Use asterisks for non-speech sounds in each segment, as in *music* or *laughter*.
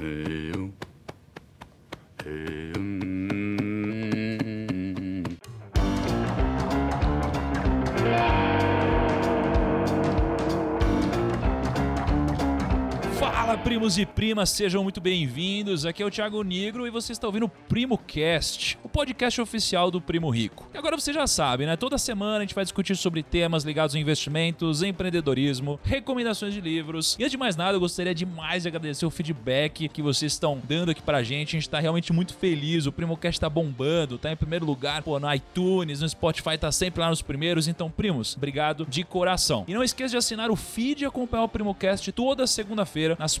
Eu. Eu. Fala, primos e primas, sejam muito bem-vindos. Aqui é o Thiago Negro e você está ouvindo o Primo Cast, o podcast oficial do Primo Rico. E agora você já sabe, né? Toda semana a gente vai discutir sobre temas ligados a investimentos, empreendedorismo, recomendações de livros. E antes de mais nada, eu gostaria demais de agradecer o feedback que vocês estão dando aqui pra gente. A gente tá realmente muito feliz. O Primo Cast tá bombando, tá em primeiro lugar, pô, no iTunes, no Spotify, tá sempre lá nos primeiros. Então, primos, obrigado de coração. E não esqueça de assinar o feed e acompanhar o Primo Cast toda segunda-feira nas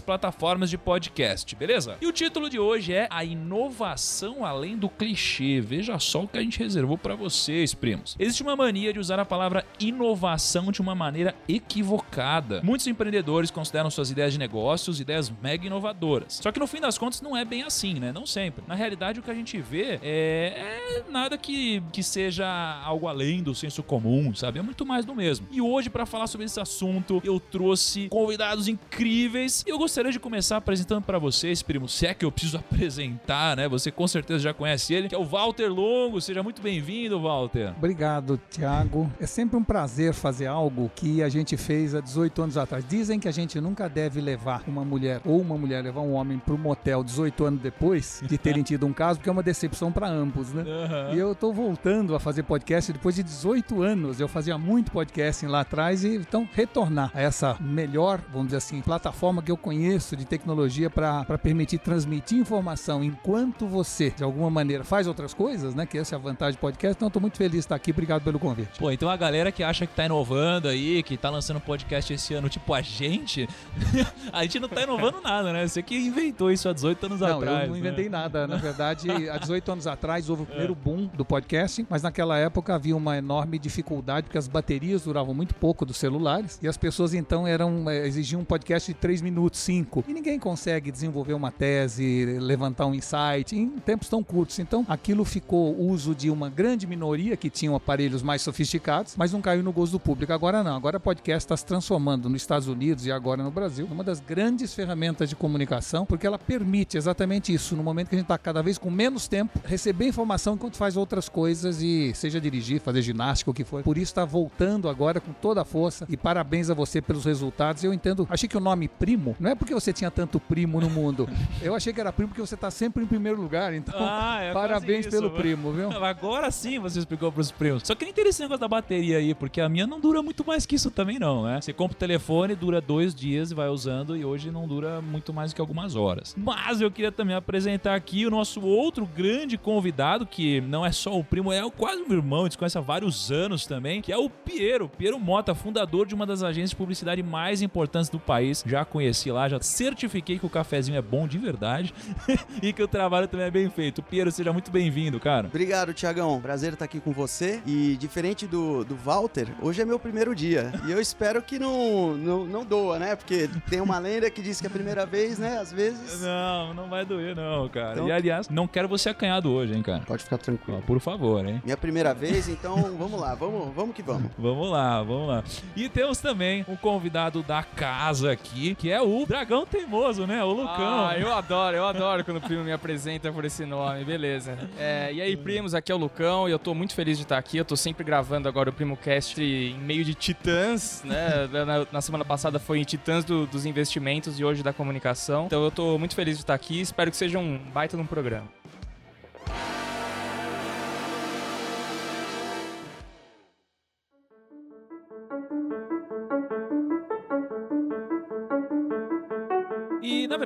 plataformas de podcast, beleza? E o título de hoje é A Inovação Além do Clichê. Veja só o que a gente reservou para vocês, primos. Existe uma mania de usar a palavra inovação de uma maneira equivocada. Muitos empreendedores consideram suas ideias de negócios ideias mega inovadoras. Só que no fim das contas não é bem assim, né? Não sempre. Na realidade, o que a gente vê é, é nada que, que seja algo além do senso comum, sabe? É muito mais do mesmo. E hoje, para falar sobre esse assunto, eu trouxe convidados incríveis e eu gostaria de começar apresentando para vocês, primo, se é que eu preciso *laughs* apresentar, né? Você com certeza já conhece ele, que é o Walter Longo. Seja muito bem-vindo, Walter. Obrigado, Thiago. É sempre um prazer fazer algo que a gente fez há 18 anos atrás. Dizem que a gente nunca deve levar uma mulher ou uma mulher levar um homem para o motel 18 anos depois de terem *laughs* tido um caso, porque é uma decepção para ambos, né? Uhum. E eu tô voltando a fazer podcast depois de 18 anos. Eu fazia muito podcast lá atrás e então retornar a essa melhor, vamos dizer assim, plataforma que eu conheço de tecnologia para permitir transmitir informação enquanto você, de alguma maneira, faz outras coisas, né? Que essa é a vantagem do podcast. Então, eu tô muito feliz de estar aqui. Obrigado pelo convite. Pô, então a galera que acha que tá inovando aí, que tá lançando podcast esse ano, tipo a gente, *laughs* a gente não tá inovando nada, né? Você que inventou isso há 18 anos não, atrás. eu não inventei né? nada. Na verdade, *laughs* há 18 anos atrás houve o primeiro boom do podcast, mas naquela época havia uma enorme dificuldade porque as baterias duravam muito pouco dos celulares e as pessoas então eram eh, exigiam um podcast de 3 minutos, 5. E ninguém consegue desenvolver uma tese, levantar um insight em tempos tão curtos. Então, aquilo ficou uso de uma grande minoria que tinham aparelhos mais sofisticados, mas não caiu no gosto do público. Agora não. Agora o podcast está se transformando nos Estados Unidos e agora no Brasil numa das grandes ferramentas de comunicação, porque ela permite exatamente isso, no momento que a gente está cada vez com menos tempo, receber informação enquanto faz outras coisas e seja dirigir, fazer ginástica, o que for. Por isso está voltando agora com toda a força e parabéns a você pelos resultados. Eu entendo, achei que o nome primo não é porque você tinha tanto primo no mundo. Eu achei que era primo porque você está sempre em primeiro lugar. Então, Ah, é parabéns pelo isso. primo, viu? Agora sim você explicou pros primos. Só que tem esse negócio da bateria aí, porque a minha não dura muito mais que isso também, não, né? Você compra o telefone, dura dois dias e vai usando, e hoje não dura muito mais do que algumas horas. Mas eu queria também apresentar aqui o nosso outro grande convidado, que não é só o primo, é quase um irmão, a gente conhece há vários anos também, que é o Piero. Piero Mota, fundador de uma das agências de publicidade mais importantes do país. Já conheci lá, já certifiquei que o cafezinho é bom de verdade *laughs* e que o trabalho também é bem feito. Piero, seja muito bem-vindo, cara. Obrigado, Tiagão. Prazer estar aqui com você. E diferente do, do Walter, hoje é meu primeiro dia. E eu espero que não, não, não doa, né? Porque tem uma lenda que diz que é a primeira vez, né? Às vezes. Não, não vai doer não, cara. Então- E aliás, não quero você acanhado hoje, hein, cara. Pode ficar tranquilo. Por favor, hein. Minha primeira vez, então vamos lá, vamos, vamos que vamos. Vamos lá, vamos lá. E temos também um convidado da casa aqui, que é o Dragão Teimoso, né? O Lucão. Ah, eu adoro, eu adoro quando o primo me apresenta por esse nome, beleza. É, e aí, primos, aqui é o Lucão e eu tô muito feliz de estar aqui. Eu tô sempre gravando agora o Primo Cast em meio de titãs, né? Na, na semana passada foi em titãs do- dos investimentos e hoje da comunicação. Então eu tô muito feliz de estar aqui. Espero que seja um baita num programa.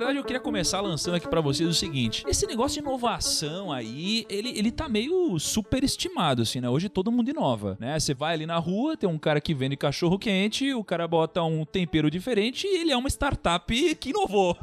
Verdade eu queria começar lançando aqui pra vocês o seguinte: esse negócio de inovação aí, ele, ele tá meio superestimado, assim, né? Hoje todo mundo inova, né? Você vai ali na rua, tem um cara que vende cachorro quente, o cara bota um tempero diferente e ele é uma startup que inovou.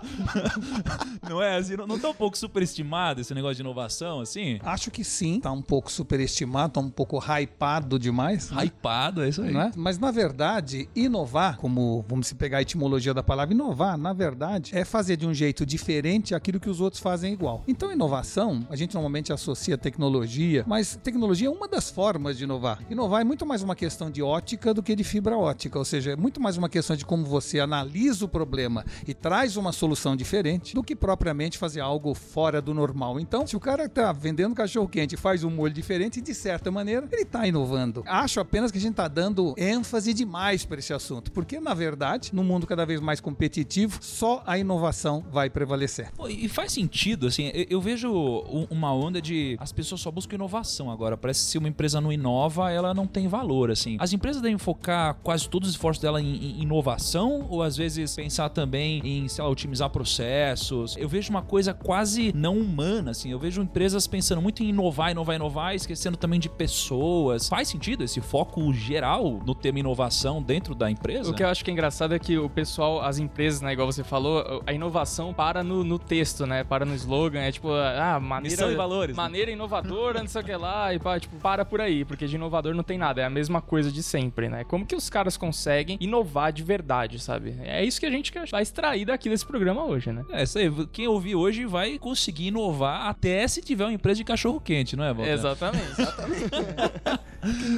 *laughs* não é? Assim, não, não tá um pouco superestimado esse negócio de inovação, assim? Acho que sim, tá um pouco superestimado, tá um pouco hypado demais. né? Hypado, é isso aí. Não é? Mas na verdade, inovar, como vamos pegar a etimologia da palavra inovar, na verdade é fazer de um jeito diferente aquilo que os outros fazem igual. Então, inovação, a gente normalmente associa tecnologia, mas tecnologia é uma das formas de inovar. Inovar é muito mais uma questão de ótica do que de fibra ótica, ou seja, é muito mais uma questão de como você analisa o problema e traz uma solução diferente do que propriamente fazer algo fora do normal. Então, se o cara está vendendo cachorro quente e faz um molho diferente, de certa maneira, ele está inovando. Acho apenas que a gente está dando ênfase demais para esse assunto, porque na verdade, no mundo cada vez mais competitivo, só a inovação vai prevalecer. Pô, e faz sentido, assim, eu, eu vejo um- uma onda de as pessoas só buscam inovação agora. Parece que se uma empresa não inova, ela não tem valor, assim. As empresas devem focar quase todos os esforços dela em, em inovação ou às vezes pensar também em, sei lá, otimizar processos. Eu vejo uma coisa quase não humana, assim. Eu vejo empresas pensando muito em inovar, inovar, inovar, esquecendo também de pessoas. Faz sentido esse foco geral no tema inovação dentro da empresa? O que eu acho que é engraçado é que o pessoal, as empresas, né, igual você falou, a inovação para no, no texto, né? Para no slogan, é tipo, ah, maneira, Missão e valores, né? maneira inovadora, não sei o que lá, e pá, tipo, para por aí, porque de inovador não tem nada, é a mesma coisa de sempre, né? Como que os caras conseguem inovar de verdade, sabe? É isso que a gente quer- vai extrair daqui desse programa hoje, né? É, isso aí. Quem ouvir hoje vai conseguir inovar até se tiver uma empresa de cachorro quente, não é, Walter? Exatamente. *laughs*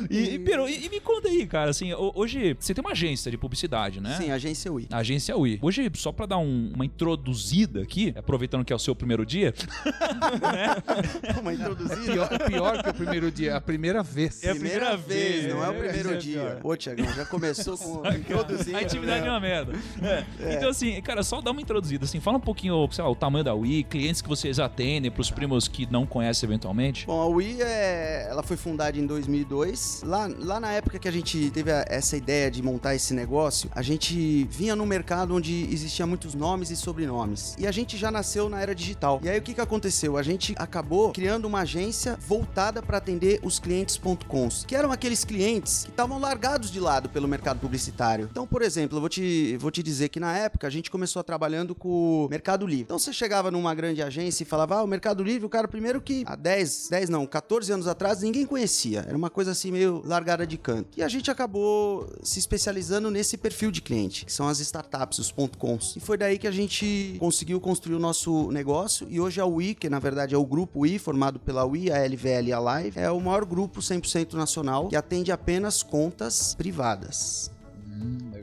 E, e, Pero, e- e me conta aí, cara, assim, ho- hoje você tem uma agência de publicidade, né? Sim, agência UI. Agência UI. Hoje, só pra dar um- uma introduzida aqui, aproveitando que é o seu primeiro dia, *laughs* Uma introduzida. Pior, pior que o primeiro dia, a primeira vez. É a Primeira primeira vez, vez. não é o É, primeiro é dia. pior. Pô, Tiagão, já começou com *laughs* introduzindo. a intimidade é uma merda. É. Então, assim, cara, só dá uma introduzida, assim, fala um pouquinho, sei lá, o tamanho da UI, clientes que vocês atendem, pros primos que não conhecem eventualmente. Bom, a Wii, é, ela foi fundada em 2002. Lá, lá na época que a gente teve a- essa ideia de montar esse negócio, a gente vinha num mercado onde existia muitos nomes e sobrenomes. E a gente já nasceu na era digital. E aí o que, que aconteceu? A gente acabou criando uma agência voltada para atender os clientes.coms, que eram aqueles clientes que estavam largados de lado pelo mercado publicitário. Então, por exemplo, eu vou te, vou te dizer que na época a gente começou trabalhando com o Mercado Livre. Então você chegava numa grande agência e falava, ah, o Mercado Livre, o cara primeiro que há 10, 10 não, 14 anos atrás ninguém conhecia. Era uma coisa assim meio largada de canto. E a gente acabou se especializando nesse perfil de cliente, que são as startups, os .coms. E foi daí que a gente conseguiu construir o nosso negócio e hoje a UI, que na verdade é o grupo UI, formado pela UI, a LVL e a Live, é o maior grupo 100% nacional que atende apenas contas privadas.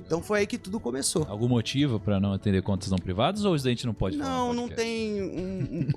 Então foi aí que tudo começou. Algum motivo pra não atender contas não privadas ou isso a gente não pode? Não, não tem. um- um-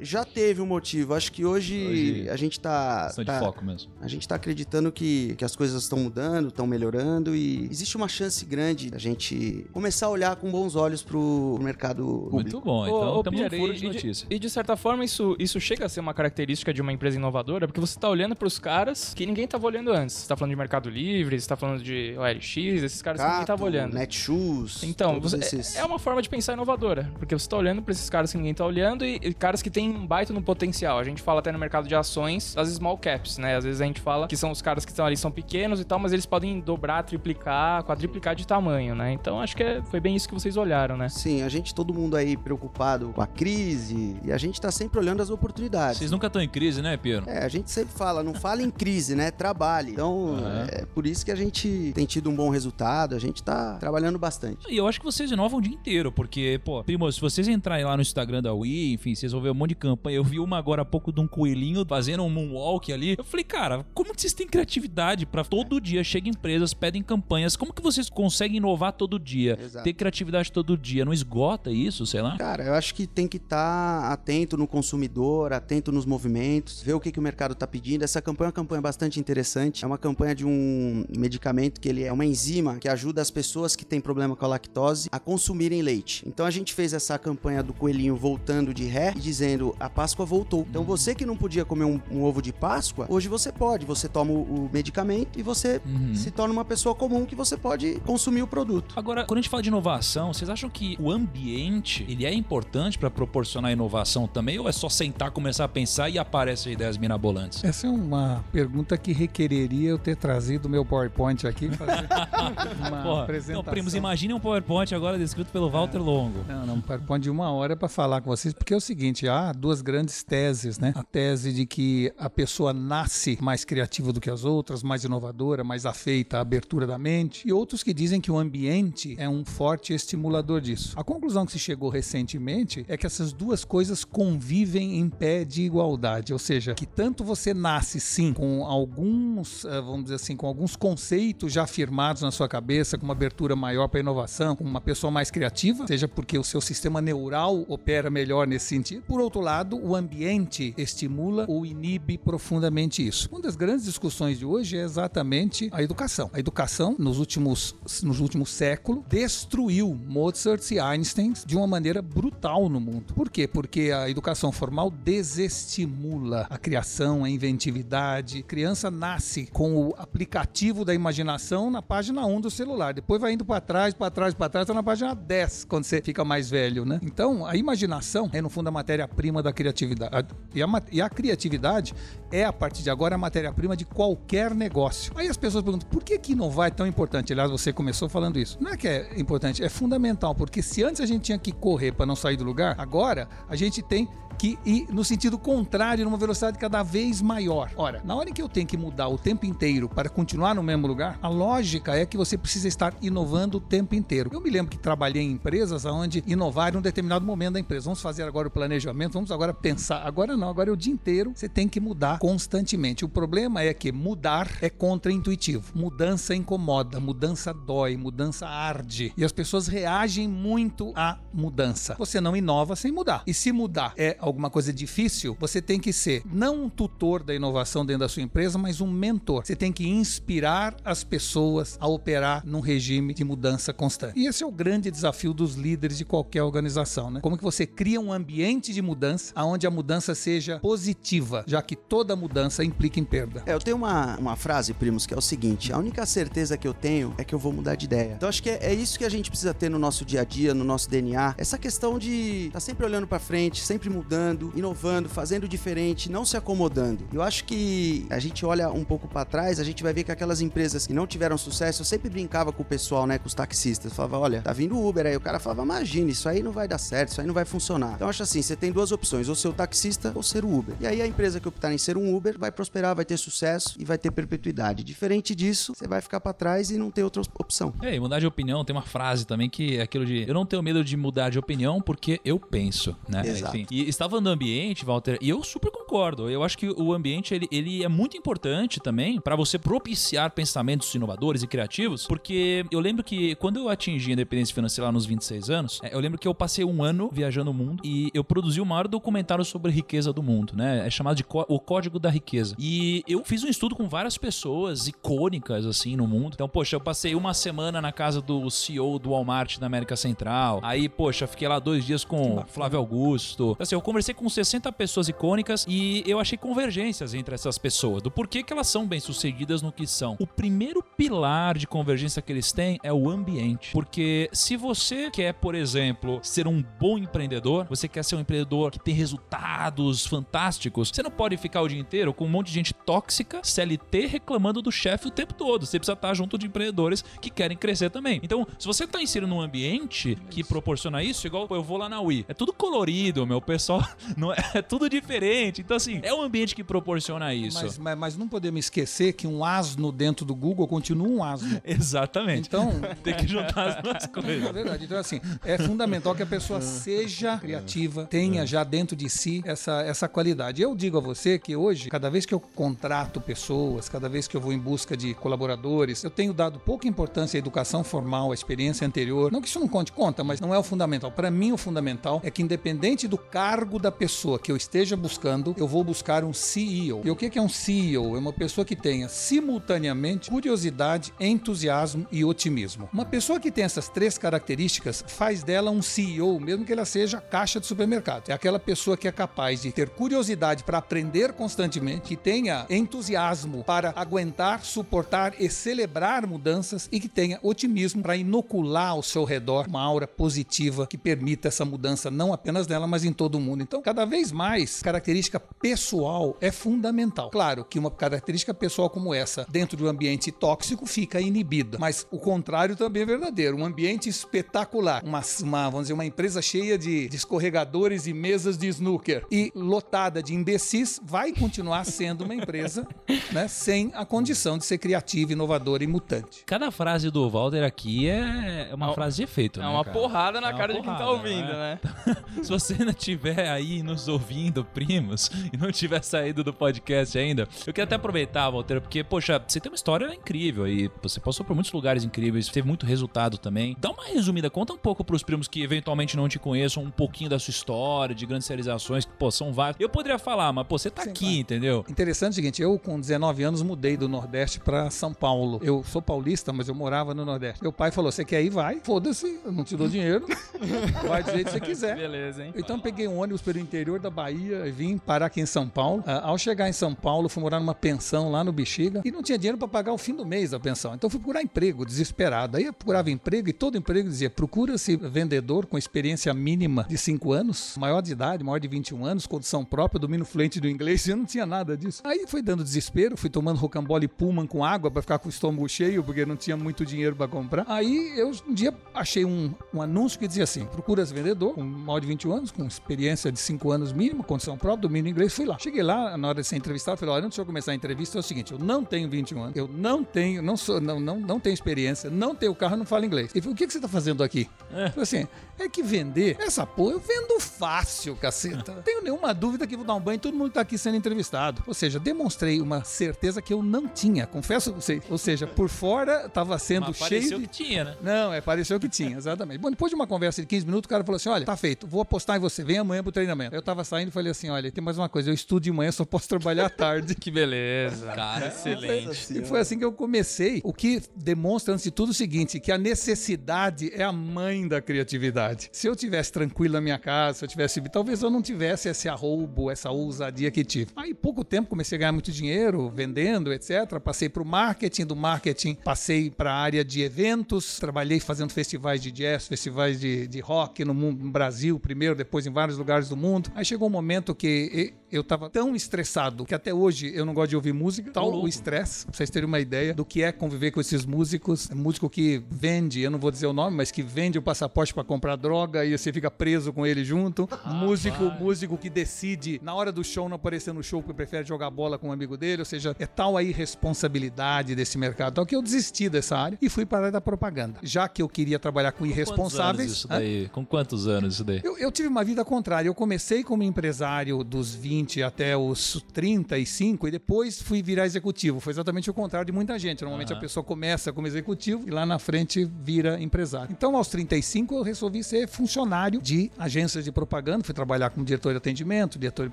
já teve um motivo. Acho que hoje, Hoje, a gente tá. Questão tá- de foco mesmo. A gente tá acreditando que, que as coisas estão mudando, estão melhorando e existe uma chance grande da gente começar a olhar com bons olhos pro mercado público. Muito bom, então estamos no Pierre, furo e- de e notícia. E de certa forma isso, isso chega a ser uma característica de uma empresa inovadora, porque você tá olhando pros caras que ninguém tava olhando antes. Você tá falando de Mercado Livre, você tá falando de OLX, esses caras que ninguém Cato, tava olhando. Netshoes. Então, todos você- esses. é, uma forma de pensar inovadora, porque você tá olhando pra esses caras que ninguém tá olhando e, e caras que têm um baita no potencial. A gente fala até no mercado de ações das small caps, né? Às vezes a gente fala que são os caras que estão ali, são pequenos e tal, mas eles podem dobrar, triplicar, quadriplicar de tamanho, né? Então acho que é- foi bem isso que vocês olharam, né? Sim, a gente, todo mundo aí preocupado com a crise e a gente tá sempre olhando as oportunidades. Vocês nunca estão em crise, né, Piero? É, a gente sempre fala, não fala em crise, né? Trabalhe. Então, Aham. é por isso que a gente tem tido um bom resultado, a gente tá trabalhando bastante. E eu acho que vocês inovam o dia inteiro, porque, pô, primo, se vocês entrarem lá no Instagram da Wii, enfim, vocês vão ver um monte de campanha. Eu vi uma agora há pouco de um coelhinho fazendo um moonwalk ali. Eu falei, cara, como que vocês têm criatividade pra todo dia chega empresas, pedem campanhas? Como que vocês conseguem inovar todo dia? Exato. Ter criatividade todo dia? Não esgota isso, sei lá? Cara, eu acho que tem que estar atento no consumidor, atento nos movimentos, ver o que, que o mercado tá pedindo. Essa campanha é uma campanha bastante interessante. É uma campanha de um medicamento que ele é uma enzima que ajuda as pessoas que têm problema com a lactose a consumirem leite. Então a gente fez essa campanha do coelhinho voltando de ré e dizendo a Páscoa voltou. Então você que não podia comer um, um ovo de Páscoa, hoje você pode. Você toma o, o medicamento e você Uhum. se torna uma pessoa comum que você pode consumir o produto. Agora, quando a gente fala de inovação, vocês acham que o ambiente ele é importante pra proporcionar inovação também? Ou é só sentar, começar a pensar e aparecem ideias mirabolantes? Essa é uma pergunta que requereria eu ter trazido o meu PowerPoint aqui e fazer *laughs* uma, Porra, Não, primos, imagine um PowerPoint agora descrito pelo Walter Longo. Não, não, um PowerPoint de uma hora para falar com vocês, porque é o seguinte, há duas grandes teses, né? A tese de que a pessoa nasce mais criativa do que as outras, mais inovadora, mais afeita à abertura da mente, e outros que dizem que o ambiente é um forte estimulador disso. A conclusão que se chegou recentemente é que essas duas coisas convivem em pé de igualdade, ou seja, que tanto você nasce sim com alguns, eh, vamos dizer assim, com alguns conceitos já firmados na sua cabeça, com uma abertura maior para inovação, com uma pessoa mais criativa, seja porque o seu sistema neural opera melhor nesse sentido. Por outro lado, o ambiente estimula ou inibe profundamente isso. Uma das grandes discussões de hoje é exatamente a educação. A educação, nos últimos, nos últimos séculos, destruiu Mozart e Einstein de uma maneira brutal no mundo. Por quê? Porque a educação formal desestimula a criação, a inventividade. A criança nasce com o aplicativo da imaginação na página 1 do celular. Depois vai indo para trás, para trás, para trás, está na página 10 quando você fica mais velho, né? Então, a imaginação é no fundo a matéria-prima da criatividade. E a, e a criatividade é a partir de agora a matéria-prima de qualquer negócio. Aí as pessoas perguntam: "Por que que inovar é tão importante?" Aliás, você começou falando isso. Não é que é importante, é fundamental, porque se antes a gente tinha que correr para não sair do lugar, agora a gente tem que ir no sentido contrário, numa velocidade cada vez maior. Ora, na hora em que eu tenho que mudar o tempo inteiro para continuar no mesmo lugar, a lógica é que você precisa estar inovando o tempo inteiro. Eu me lembro que trabalhei em empresas onde inovar em um determinado momento da empresa. Vamos fazer agora o planejamento, vamos agora pensar. Agora não, agora é o dia inteiro você tem que mudar constantemente. O problema é que mudar é contra-intuitivo. Mudança incomoda, mudança dói, mudança arde. E as pessoas reagem muito à mudança. Você não inova sem mudar. E se mudar é coisa difícil, você tem que ser não um tutor da inovação dentro da sua empresa, mas um mentor. Você tem que inspirar as pessoas a operar num regime de mudança constante. E esse é o grande desafio dos líderes de qualquer organização, né? Como que você cria um ambiente de mudança onde a mudança seja positiva, já que toda mudança implica em perda. É, eu tenho uma, uma frase, primos, que é o seguinte: a única certeza que eu tenho é que eu vou mudar de ideia. Então acho que é, é isso que a gente precisa ter no nosso dia a dia, no nosso DNA. Essa questão de estar tá sempre olhando para frente, sempre mudando mudando, inovando, fazendo diferente, não se acomodando. Eu acho que a gente olha um pouco para trás, a gente vai ver que aquelas empresas que não tiveram sucesso, eu sempre brincava com o pessoal, né, com os taxistas, falava, olha, tá vindo Uber aí, o cara falava, imagina, isso aí não vai dar certo, isso aí não vai funcionar. Então eu acho assim, você tem duas opções, ou ser o taxista ou ser o Uber. E aí a empresa que optar em ser um Uber vai prosperar, vai ter sucesso e vai ter perpetuidade. Diferente disso, você vai ficar para trás e não ter outra opção. É, e mudar de opinião, tem uma frase também que é aquilo de eu não tenho medo de mudar de opinião porque eu penso, né? Exato. Enfim, e falando do ambiente, Walter, e eu super concordo. Eu acho que o ambiente ele, ele é muito importante também para você propiciar pensamentos inovadores e criativos, porque eu lembro que quando eu atingi a independência financeira lá nos 26 anos, é, eu lembro que eu passei um ano viajando o mundo e eu produzi o maior documentário sobre a riqueza do mundo, né? É chamado de O Código da Riqueza. E eu fiz um estudo com várias pessoas icônicas assim no mundo. Então, poxa, eu passei uma semana na casa do CEO do Walmart da América Central. Aí, poxa, fiquei lá dois dias com Flávio Augusto. Assim, eu conversei com 60 pessoas icônicas e eu achei convergências entre essas pessoas, do porquê que elas são bem-sucedidas no que são. O primeiro pilar de convergência que eles têm é o ambiente. Porque se você quer, por exemplo, ser um bom empreendedor, você quer ser um empreendedor que tem resultados fantásticos, você não pode ficar o dia inteiro com um monte de gente tóxica, CLT, reclamando do chefe o tempo todo. Você precisa estar junto de empreendedores que querem crescer também. Então, se você está inserido num ambiente que proporciona isso, igual eu vou lá na Wii, é tudo colorido, meu pessoal, *laughs* não é, é tudo diferente. Então, assim, é um ambiente que proporciona isso. Mas, mas, mas, não podemos esquecer que um asno dentro do Google continua um asno. *laughs* Exatamente. Então. *laughs* Tem que juntar as duas *laughs* coisas. É verdade. Então, assim, é fundamental que a pessoa seja criativa, tenha já dentro de si essa, essa qualidade. Eu digo a você que hoje, cada vez que eu contrato pessoas, cada vez que eu vou em busca de colaboradores, eu tenho dado pouca importância à educação formal, à experiência anterior. Não que isso não conte conta, mas não é o fundamental. Para mim, o fundamental é que, independente do cargo da pessoa que eu esteja buscando, eu vou buscar um CEO. E o que é um CEO? É uma pessoa que tenha simultaneamente curiosidade, entusiasmo e otimismo. Uma pessoa que tem essas três características faz dela um CEO, mesmo que ela seja caixa de supermercado. É aquela pessoa que é capaz de ter curiosidade para aprender constantemente, que tenha entusiasmo para aguentar, suportar e celebrar mudanças e que tenha otimismo para inocular ao seu redor uma aura positiva que permita essa mudança não apenas nela, mas em todo o mundo. Então, cada vez mais, característica pessoal é fundamental. Claro que uma característica pessoal como essa, dentro de um ambiente tóxico, fica inibida. Mas o contrário também é verdadeiro. Um ambiente espetacular, uma, uma vamos dizer, uma empresa cheia de, de escorregadores e mesas de snooker e lotada de imbecis, vai continuar sendo uma empresa *laughs* né, sem a condição de ser criativa, inovadora e mutante. Cada frase do Walter aqui é uma É frase de efeito, É né, uma cara? porrada na É uma cara de quem tá porrada, ouvindo, né? né? *laughs* Se você ainda estiver aí nos ouvindo, primos, e não tiver saído do podcast ainda, eu quero até aproveitar, Walter, porque, poxa, você tem uma história incrível aí. Você passou por muitos lugares incríveis, teve muito resultado também. Dá uma resumida, conta um pouco pros primos que eventualmente não te conheçam, um pouquinho da sua história, de grandes realizações, que, pô, são várias. Eu poderia falar, mas, pô, você tá Sim, aqui, claro. entendeu? Interessante o seguinte, eu com 19 anos mudei do Nordeste para São Paulo. Eu sou paulista, mas eu morava no Nordeste. Meu pai falou: "Você quer ir? Vai. Foda-se, eu não te dou dinheiro. *laughs* Vai do jeito que você quiser." Beleza, hein? Então peguei um ônibus pelo interior da Bahia e vim parar aqui em São Paulo. Ah, ao chegar em São Paulo, fui morar numa pensão lá no Bexiga e não tinha dinheiro para pagar o fim do mês da pensão. Então fui procurar emprego, desesperado. Aí eu procurava emprego e todo emprego dizia: procura-se vendedor com experiência mínima de 5 anos, maior de idade, maior de 21 anos, condição própria, domínio fluente do inglês. E *laughs* eu não tinha nada disso. Aí foi dando desespero, fui tomando rocambole Pullman com água para ficar com o estômago cheio, porque não tinha muito dinheiro para comprar. Aí eu um dia achei um, um anúncio que dizia assim: procura vendedor com maior de 21 anos, com experiência de 5 anos mínimo, condição própria, domínio inglês. Fui lá. Cheguei lá, na hora de ser entrevistado, falei: olha, antes de eu começar a entrevista, é o seguinte: eu não tenho 21 anos, eu não tenho, não sou, não, não, não tenho experiência, não tenho carro, não falo inglês. Ele falou: o que, que você tá fazendo aqui? Eu falei assim: é que vender, essa porra, eu vendo fácil, caceta. Não *laughs* tenho nenhuma dúvida que vou dar um banho, todo mundo tá aqui sendo entrevistado. Ou seja, demonstrei uma certeza que eu não tinha, confesso a vocês. Ou seja, por fora tava sendo Mas cheio pareceu de. que tinha, né? Não, é, pareceu que tinha, exatamente. Bom, depois de uma conversa de 15 minutos, o cara falou assim: olha, tá feito, vou apostar em você, vem amanhã pro treinamento. Eu tava saindo e falei assim: olha, tem mais uma coisa, eu estudo de manhã, só posso trabalhar à tarde. *laughs* Que beleza. Cara, excelente. E foi assim que eu comecei, o que demonstra, antes de tudo, o seguinte: que a necessidade é a mãe da criatividade. Se eu tivesse tranquilo na minha casa, se eu tivesse. Talvez eu não tivesse esse arroubo, essa ousadia que tive. Aí, pouco tempo, comecei a ganhar muito dinheiro, vendendo, etc. Passei para o marketing, do marketing passei para a área de eventos, trabalhei fazendo festivais de jazz, festivais de, de rock no, mundo, no Brasil, primeiro, depois em vários lugares do mundo. Aí chegou um momento que eu estava tão estressado que até hoje eu não gosto de ouvir música. Tal o estresse, pra vocês terem uma ideia do que é conviver com esses músicos. É músico que vende, eu não vou dizer o nome, mas que vende o passaporte para comprar droga e você fica preso com ele junto. músico, músico que decide na hora do show não aparecer no show porque prefere jogar bola com um amigo dele. Ou seja, é tal a irresponsabilidade desse mercado. Então que eu desisti dessa área e fui para a área da propaganda. Já que eu queria trabalhar com Quantos anos irresponsáveis. isso Hã? daí? Com quantos anos isso daí? Eu, eu tive uma vida contrária. Eu comecei como empresário dos 20 até os 35 e depois fui virar executivo. Foi exatamente o contrário de muita gente. Normalmente Aham. a pessoa começa como executivo e lá na frente vira empresário. Então, aos 35, eu resolvi ser funcionário de agências de propaganda. Fui trabalhar como diretor de atendimento, diretor de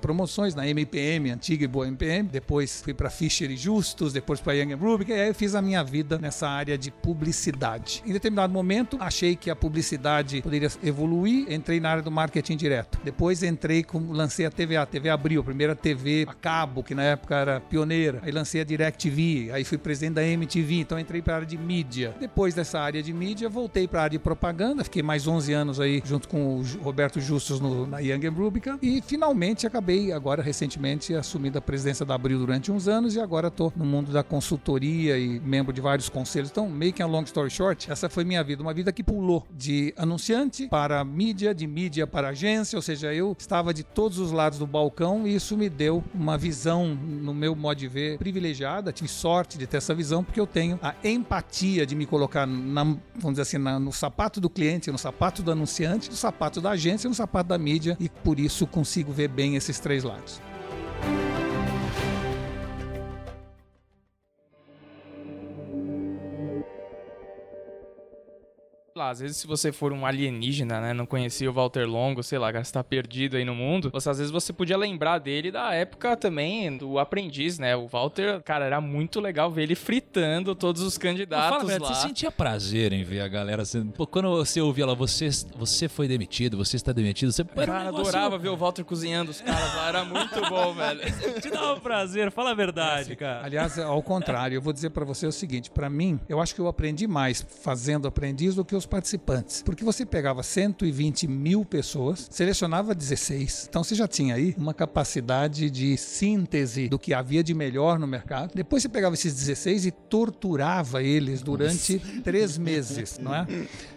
promoções na MPM, antiga e boa MPM. Depois fui para Fischer e Justus, depois para Young Rubik. E aí eu fiz a minha vida nessa área de publicidade. Em determinado momento, achei que a publicidade poderia evoluir. Entrei na área do marketing direto. Depois entrei como lancei a TVA, a TV abriu, a primeira TV a cabo, que na época era pioneira. Aí lancei a DirecTV, aí fui presidente da MTV, então entrei para a área de mídia. Depois dessa área de mídia, voltei para a área de propaganda, fiquei mais 11 anos aí junto com o Roberto Justus no, na Young Rubicon e finalmente acabei agora recentemente assumindo a presidência da Abril durante uns anos e agora estou no mundo da consultoria e membro de vários conselhos. Então, making a long story short, essa foi minha vida, uma vida que pulou de anunciante para mídia, de mídia para agência, ou seja, eu estava de todos os lados do balcão isso me deu uma visão, no meu modo de ver, privilegiada. Tive sorte de ter essa visão porque eu tenho a empatia de me colocar, na, vamos dizer assim, na- no sapato do cliente, no sapato do anunciante, no sapato da agência, no sapato da mídia e por isso consigo ver bem esses três lados. Lá, às vezes, se você for um alienígena, né, não conhecia o Walter Longo, sei lá, você tá perdido aí no mundo, você, às vezes você podia lembrar dele da época também do aprendiz, né? O Walter, cara, era muito legal ver ele fritando todos os candidatos Fala, velho, lá. você sentia prazer em ver a galera sendo. Pô, quando você ouvia lá, você, você foi demitido, você está demitido, você. Um Cara, negócio- adorava ver o Walter cozinhando os caras lá, era muito *laughs* bom, velho. Te dava prazer, fala a verdade, cara. Aliás, ao contrário, eu vou dizer para você o seguinte: para mim, eu acho que eu aprendi mais fazendo aprendiz do que os participantes. Porque você pegava 120 mil pessoas, selecionava 16. Então você já tinha aí uma capacidade de síntese do que havia de melhor no mercado. Depois você pegava esses 16 e torturava eles durante três meses, não é?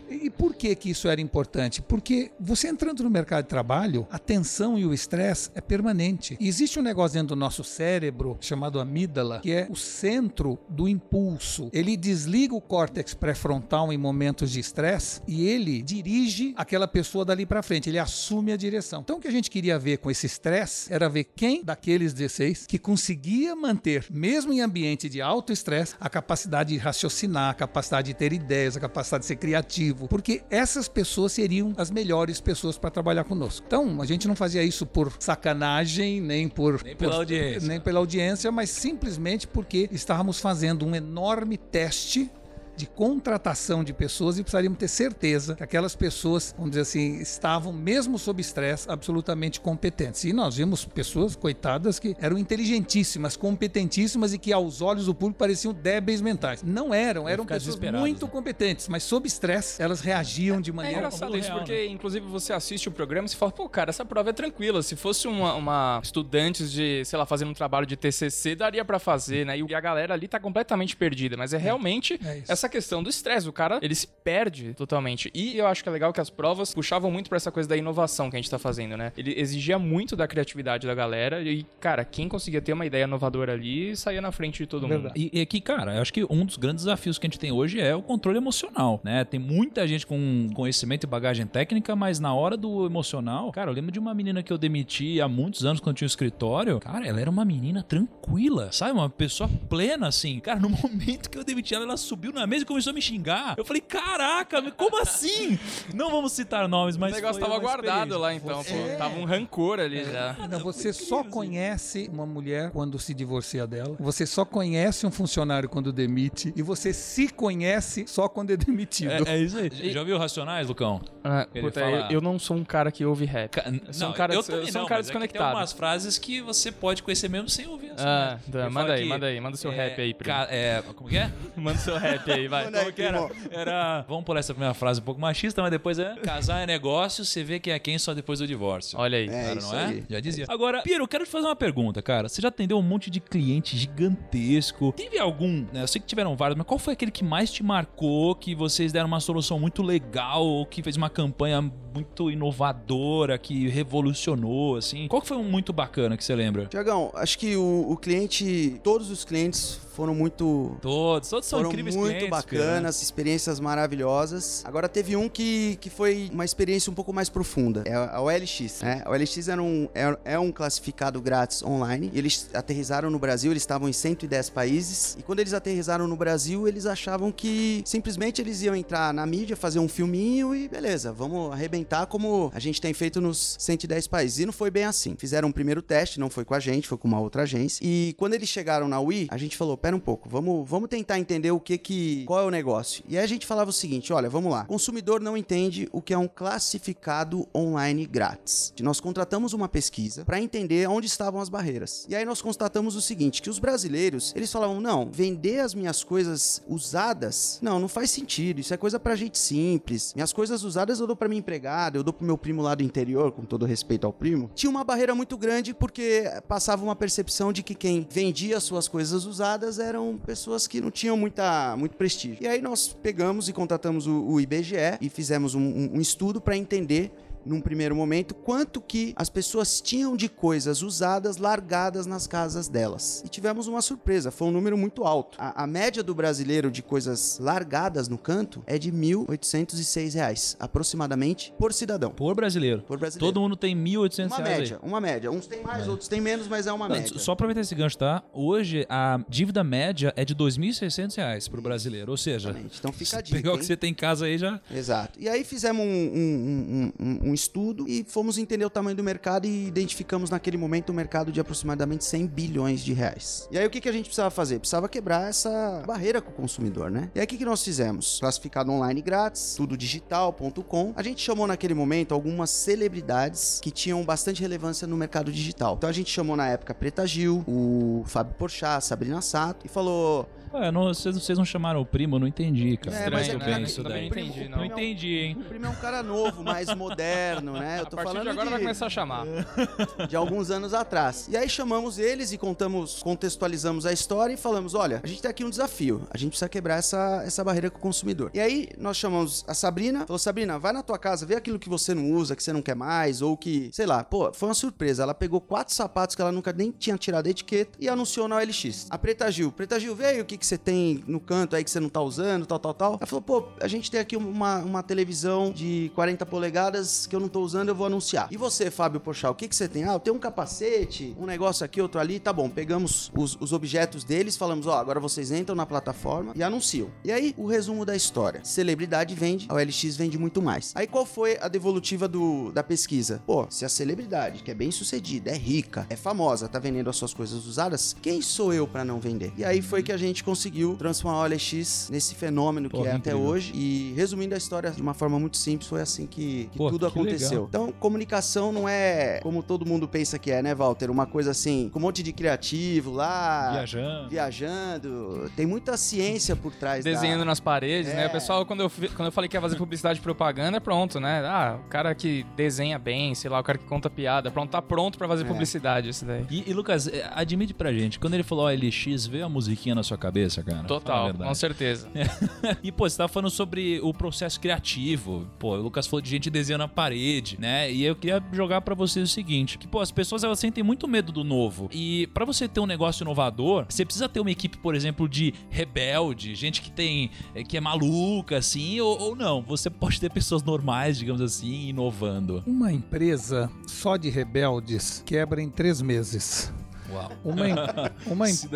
E por que que isso era importante? Porque você entrando no mercado de trabalho, a tensão e o estresse é permanente. E existe um negócio dentro do nosso cérebro chamado amígdala, que é o centro do impulso. Ele desliga o córtex pré-frontal em momentos de estresse e ele dirige aquela pessoa dali para frente, ele assume a direção. Então o que a gente queria ver com esse estresse era ver quem daqueles 16 que conseguia manter, mesmo em ambiente de alto estresse, a capacidade de raciocinar, a capacidade de ter ideias, a capacidade de ser criativo, porque essas pessoas seriam as melhores pessoas para trabalhar conosco. Então, a gente não fazia isso por sacanagem, nem por Nem pela por- audiência. nem pela audiência, mas simplesmente porque estávamos fazendo um enorme teste de contratação de pessoas e precisaríamos ter certeza que aquelas pessoas, vamos dizer assim, estavam, mesmo sob estresse, absolutamente competentes. E nós vimos pessoas, coitadas, que eram inteligentíssimas, competentíssimas e que aos olhos do público pareciam débeis mentais. Não eram, eram pessoas muito né? competentes, mas sob estresse elas reagiam de É maneira engraçado como isso, real, porque inclusive você assiste o programa e você fala, pô, cara, essa prova é tranquila. Se fosse uma, uma estudantes de, sei lá, fazendo um trabalho de TCC, daria pra fazer, né? E a galera ali tá completamente perdida. Mas é realmente É isso. essa questão do estresse. O cara, ele se perde totalmente. E eu acho que é legal que as provas puxavam muito pra essa coisa da inovação que a gente tá fazendo, né? Ele exigia muito da criatividade da galera. E, cara, quem conseguia ter uma ideia inovadora ali saía na frente de todo mundo. Verdade. E, e aqui, cara, eu acho que um dos grandes desafios que a gente tem hoje é o controle emocional, né? Tem muita gente com conhecimento e bagagem técnica, mas na hora do emocional, cara, eu lembro de uma menina que eu demiti há muitos anos quando tinha um escritório. Cara, ela era uma menina tranquila, sabe? Uma pessoa plena, assim. Cara, no *laughs* momento que eu demiti ela, ela subiu na mesa e começou a me xingar. Eu falei, caraca, como *laughs* assim? Não vamos citar nomes, mas. o negócio foi tava uma guardado lá, então, Você- pô. Tava um rancor ali já. Não, você só conhece uma mulher quando se divorcia dela. Você só conhece um funcionário quando demite. E você se conhece só quando é demitido. É, é isso aí. Já ouviu Racionais, Lucão? Ah, puta, fala- eu, eu não sou um cara que ouve rap. Ca- sou um cara- eu eu também sou um não, cara mas é que desconectado. Tem umas frases que você pode conhecer mesmo sem ouvir. assim, Ah, né? tá, manda aí, que, manda aí, manda o seu rap aí, primo. ca- é, como que é? *laughs* Manda o seu rap aí, *laughs* vai. Manda aí, Como que era? primo. Era. Vamos por essa primeira frase um pouco machista, mas depois é. Casar é negócio, você vê quem é quem só depois do divórcio. Olha aí. É, Cara, isso não é? aí. Já dizia. Agora, Piero, eu quero te fazer uma pergunta, cara. Você já atendeu um monte de cliente gigantesco. Teve algum, né? Eu sei que tiveram vários, mas qual foi aquele que mais te marcou, que vocês deram uma solução muito legal, ou que fez uma campanha muito inovadora, que revolucionou, assim? Qual que foi um muito bacana que você lembra? Tiagão, acho que o, o cliente, todos os clientes foram muito Todos, todos são foram incríveis muito clientes, bacanas, experiências maravilhosas. Agora teve um que, que foi uma experiência um pouco mais profunda. É a OLX, né? A OLX era um, é, é um classificado grátis online. Eles aterrizaram no Brasil, eles estavam em 110 países. E quando eles aterrizaram no Brasil, eles achavam que simplesmente eles iam entrar na mídia, fazer um filminho e beleza, vamos arrebentar como a gente tem feito nos 110 países. E não foi bem assim. Fizeram um primeiro teste, não foi com a gente, foi com uma outra agência. E quando eles chegaram na Wii, a gente falou: pera um pouco, vamos, vamos tentar entender o que que. qual é o negócio. E aí a gente falava o seguinte: olha, vamos lá. Consumidor não entende o que é um classificado online grátis. Nós contratamos uma pesquisa para entender onde estavam as barreiras. E aí nós constatamos o seguinte: que os brasileiros, eles falavam, não, vender as minhas coisas usadas, não, não faz sentido. Isso é coisa pra gente simples. Minhas coisas usadas eu dou pra minha empregada, eu dou pro meu primo lá do interior, com todo respeito ao primo. Tinha uma barreira muito grande porque passava uma percepção de que quem vendia suas coisas usadas eram pessoas que não tinham muita, muito prestígio. E aí nós pegamos e contratamos o, o IBGE e fizemos um, um- um estudo para entender num primeiro momento, quanto que as pessoas tinham de coisas usadas largadas nas casas delas. E tivemos uma surpresa, foi um número muito alto. A, a média do brasileiro de coisas largadas no canto é de 1.806 reais, aproximadamente, por cidadão. Por brasileiro. Por brasileiro. Todo mundo tem 1.800 uma reais aí. média, uma média. Uns têm mais, outros têm menos, mas é uma Não, média. Só aproveitar esse gancho, tá? Hoje a dívida média é de 2.600 reais pro brasileiro. Ou seja, Exatamente. Então fica a dica. pegar o que você tem em casa aí já. Exato. E aí fizemos um, um- um- um- um estudo e fomos entender o tamanho do mercado e identificamos naquele momento um mercado de aproximadamente 100 bilhões de reais. E aí o que, que a gente precisava fazer? Precisava quebrar essa barreira com o consumidor, né? E aí o que, que nós fizemos? Classificado online grátis, tudodigital.com. A gente chamou naquele momento algumas celebridades que tinham bastante relevância no mercado digital. Então a gente chamou na época Preta Gil, o Fábio Porchat, Sabrina Sato e falou... Ué, não, vocês, vocês não chamaram o primo, eu não entendi, cara. É, mas é bem isso também daí. não entendi, Não não. entendi, hein? O primo é um cara novo, mais moderno, né? Eu A tô partir falando de agora vai de, começar a chamar. *laughs* de alguns anos atrás. E aí chamamos eles e contamos, contextualizamos a história e falamos: olha, a gente tem aqui um desafio. A gente precisa quebrar essa, essa barreira com o consumidor. E aí nós chamamos a Sabrina, falou: Sabrina, vai na tua casa, vê aquilo que você não usa, que você não quer mais, ou que, sei lá, pô, foi uma surpresa. Ela pegou quatro sapatos que ela nunca nem tinha tirado a etiqueta e anunciou na OLX. A Preta Gil, Preta Gil, vê aí o que, que você tem no canto aí que você não tá usando, tal, tal, tal. Ela falou: pô, a gente tem aqui uma, uma televisão de 40 polegadas que eu não tô usando, eu vou anunciar. E você, Fábio Pochal, o que, que você tem? Ah, eu tenho um capacete, um negócio aqui, outro ali, tá bom. Pegamos os, os objetos deles, falamos, ó, agora vocês entram na plataforma e anunciam. E aí, o resumo da história. Celebridade vende, a OLX vende muito mais. Aí qual foi a devolutiva do, da pesquisa? Pô, se a celebridade, que é bem sucedida, é rica, é famosa, tá vendendo as suas coisas usadas, quem sou eu pra não vender? E aí foi que a gente conseguiu transformar a OLX nesse fenômeno que é até incrível. hoje. E resumindo a história de uma forma muito simples, foi assim que, que Pô, tudo que aconteceu. legal. Então, comunicação não é como todo mundo pensa que é, né, Walter? Uma coisa assim, com um monte de criativo lá, Viajando. viajando. Tem muita ciência por trás Desenhando da... nas paredes, É. né? O pessoal, quando eu, quando eu falei que ia fazer publicidade e propaganda, pronto, né? Ah, o cara que desenha bem, sei lá, o cara que conta piada, pronto, tá pronto pra fazer É. publicidade esse daí. E, e, Lucas, eh, admite pra gente, quando ele falou OLX, veio a musiquinha na sua cabeça, cara? Fala a Total, verdade. com certeza. *laughs* E, pô, você tava falando sobre o processo criativo. Pô, o Lucas falou de gente desenhando na parede, né? E eu queria jogar pra vocês o seguinte: que, pô, as pessoas elas sentem muito medo do novo. E pra você ter um negócio inovador, você precisa ter uma equipe, por exemplo, de rebelde, gente que tem. eh, que é maluca, assim, ou, ou não. Você pode ter pessoas normais, digamos assim, inovando. Uma empresa só de rebeldes quebra em três meses. Uau. Uma, *laughs* isso.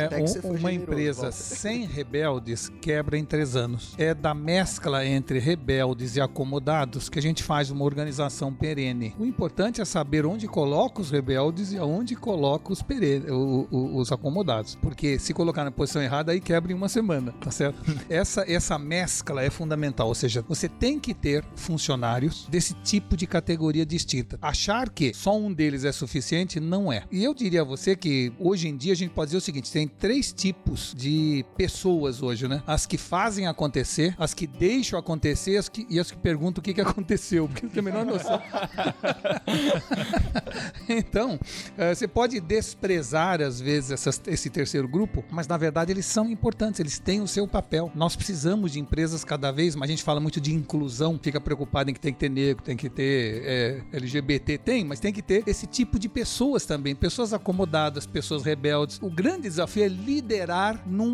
é, um- uma generoso, empresa Walter. sem rebeldes quebra em três anos. É da mescla entre rebeldes e acomodados que a gente faz uma organização perene. O importante é saber onde coloca os rebeldes e aonde coloca os, perene, o- o- os acomodados. Porque se colocar na posição errada, aí quebra em uma semana, tá certo? *laughs* essa, essa mescla é fundamental. Ou seja, você tem que ter funcionários desse tipo de categoria distinta. Achar que só um deles é suficiente não é. E eu diria a você que hoje em dia a gente pode dizer o seguinte: tem três tipos de pessoas hoje, né? As que fazem acontecer, as que deixam acontecer as que- e as que perguntam o que, que *laughs* aconteceu, porque não tem a menor noção. *laughs* então, eh, você pode desprezar às vezes essas- esse terceiro grupo, mas na verdade eles são importantes, eles têm o seu papel. Nós precisamos de empresas cada vez mais. A gente fala muito de inclusão, fica preocupado em que tem que ter negro, tem que ter eh, LGBT, tem, mas tem que ter esse tipo de pessoas também, pessoas acomodadas, pessoas rebeldes. O grande desafio é liderar num,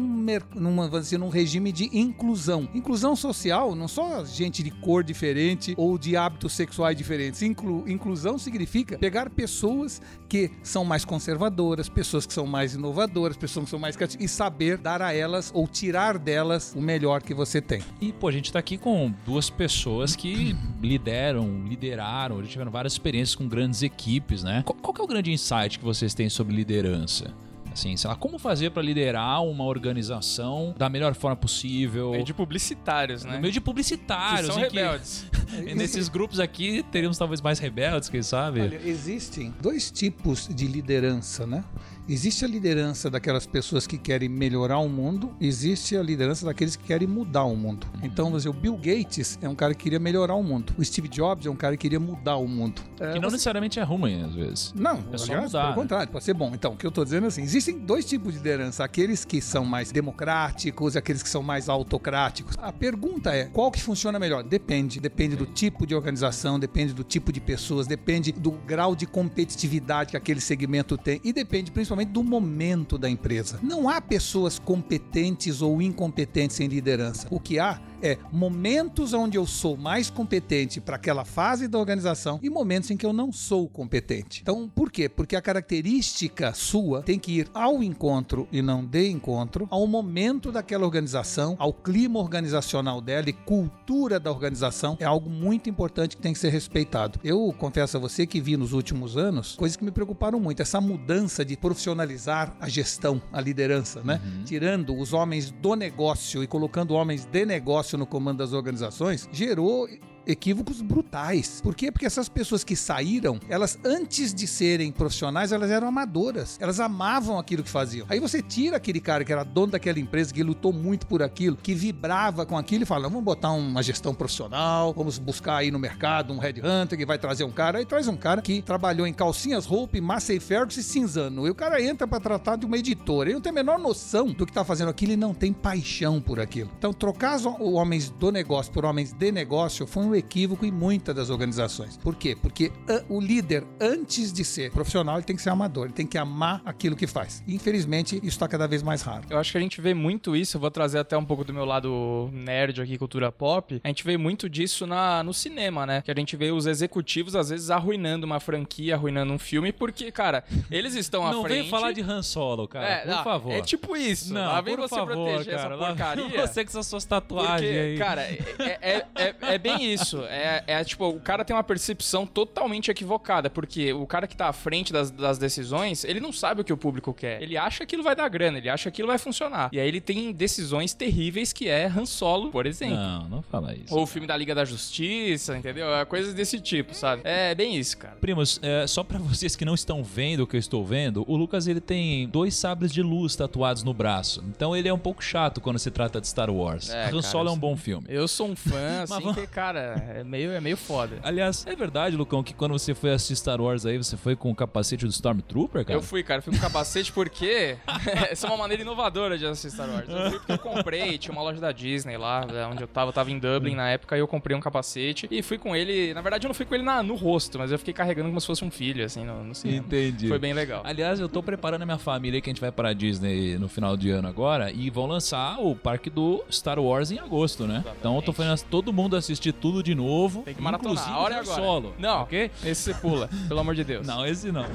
numa, dizer, num regime de inclusão. Inclusão social, não só gente de cor diferente ou de hábitos sexuais diferentes. Inclu- inclusão significa pegar pessoas que são mais conservadoras, pessoas que são mais inovadoras, pessoas que são mais criativas e saber dar a elas ou tirar delas o melhor que você tem. E, pô, a gente tá aqui com duas pessoas que *clears throat* lideram, lideraram, já tiveram várias experiências com grandes equipes, né? Qual, qual é o grande insight que vocês têm sobre liderança? Assim, sei lá, como fazer pra liderar uma organização da melhor forma possível? Meio de publicitários, né? No meio de que publicitários, são em que- rebeldes. *laughs* nesses grupos aqui teríamos talvez mais rebeldes, quem sabe? Olha, existem dois tipos de liderança, né? Existe a liderança daquelas pessoas que querem melhorar o mundo, existe a liderança daqueles que querem mudar o mundo. Então, o Bill Gates é um cara que queria melhorar o mundo. O Steve Jobs é um cara que queria mudar o mundo. É, que não você- necessariamente é ruim, às vezes. Não, É só aliás, mudar, pelo né? contrário, pode ser bom. Então, o que eu tô dizendo é assim, existem dois tipos de liderança, aqueles que são mais democráticos e aqueles que são mais autocráticos. A pergunta é, qual que funciona melhor? Depende, depende do tipo de organização, depende do tipo de pessoas, depende do grau de competitividade que aquele segmento tem e depende principalmente do momento da empresa. Não há pessoas competentes ou incompetentes em liderança. O que há é momentos onde eu sou mais competente para aquela fase da organização e momentos em que eu não sou competente. Então, por quê? Porque a característica sua tem que ir ao encontro e não de encontro ao momento daquela organização, ao clima organizacional dela e cultura da organização. É algo muito importante que tem que ser respeitado. Eu confesso a você que vi nos últimos anos coisas que me preocuparam muito. Essa mudança de profissionalizar a gestão, a liderança, né? Tirando os homens do negócio e colocando homens de negócio no comando das organizações, gerou equívocos brutais. Por quê? Porque essas pessoas que saíram, elas antes de serem profissionais, elas eram amadoras. Elas amavam aquilo que faziam. Aí você tira aquele cara que era dono daquela empresa, que lutou muito por aquilo, que vibrava com aquilo e fala: vamos botar uma gestão profissional, vamos buscar aí no mercado um headhunter que vai trazer um cara. Aí traz um cara que trabalhou em calcinhas, roupa, Massey Ferguson e Cinzano. E o cara entra para tratar de uma editora. Ele não tem a menor noção do que tá fazendo aquilo e não tem paixão por aquilo. Então, trocar os homens do negócio por homens de negócio foi um equívoco em muitas das organizações. Por quê? Porque uh, o líder, antes de ser profissional, ele tem que ser amador, ele tem que amar aquilo que faz. E, infelizmente, isso está cada vez mais raro. Eu acho que a gente vê muito isso, eu vou trazer até um pouco do meu lado nerd aqui, cultura pop. A gente vê muito disso na, no cinema, né? Que a gente vê os executivos, às vezes, arruinando uma franquia, arruinando um filme, porque, cara, eles estão à Não frente. vem falar de Han Solo, cara, É, por não, favor. É tipo isso. Não, lá vem por você favor, proteger cara. essa porcaria. *laughs* Você com essas suas tatuagens Porque, aí. cara, é, é, é, é bem isso. É, é tipo, o cara tem uma percepção totalmente equivocada, porque o cara que tá à frente das, das decisões, ele não sabe o que o público quer. Ele acha que aquilo vai dar grana, ele acha que aquilo vai funcionar. E aí ele tem decisões terríveis que é Han Solo, por exemplo. Não, não fala isso. Ou o filme da Liga da Justiça, entendeu? É Coisas desse tipo, sabe? É bem isso, cara. Primos, é, só pra *laughs* vocês que não estão vendo o que eu estou vendo, o Lucas ele tem dois sabres de luz tatuados no braço. Então ele é um pouco chato quando se trata de Star Wars. É, Han Solo é um isso- bom filme. Eu sou um fã, *laughs* assim, vamos- que, cara, é meio, é meio foda. Aliás, é verdade, Lucão, que quando você foi assistir Star Wars aí, você foi com o capacete do Stormtrooper, cara? Eu fui, cara, fui com capacete porque *laughs* essa é uma maneira inovadora de assistir Star Wars. Eu fui porque eu comprei, tinha uma loja da Disney lá, é, onde eu tava, eu tava em Dublin na época, e eu comprei um capacete e fui com ele. Na verdade, eu não fui com ele na- no rosto, mas eu fiquei carregando como se fosse um filho, assim, no, no cinema. Entendi. Foi bem legal. Aliás, eu tô preparando a minha família aí, que a gente vai pra Disney no final de ano agora, e vão lançar o parque do Star Wars em agosto, né? Então eu tô fazendo todo mundo assistir tudo de novo. Tem que maratonar. inclusive A hora é agora. Solo. Não. Ok? Esse você pula, pelo amor de Deus. Não, esse não.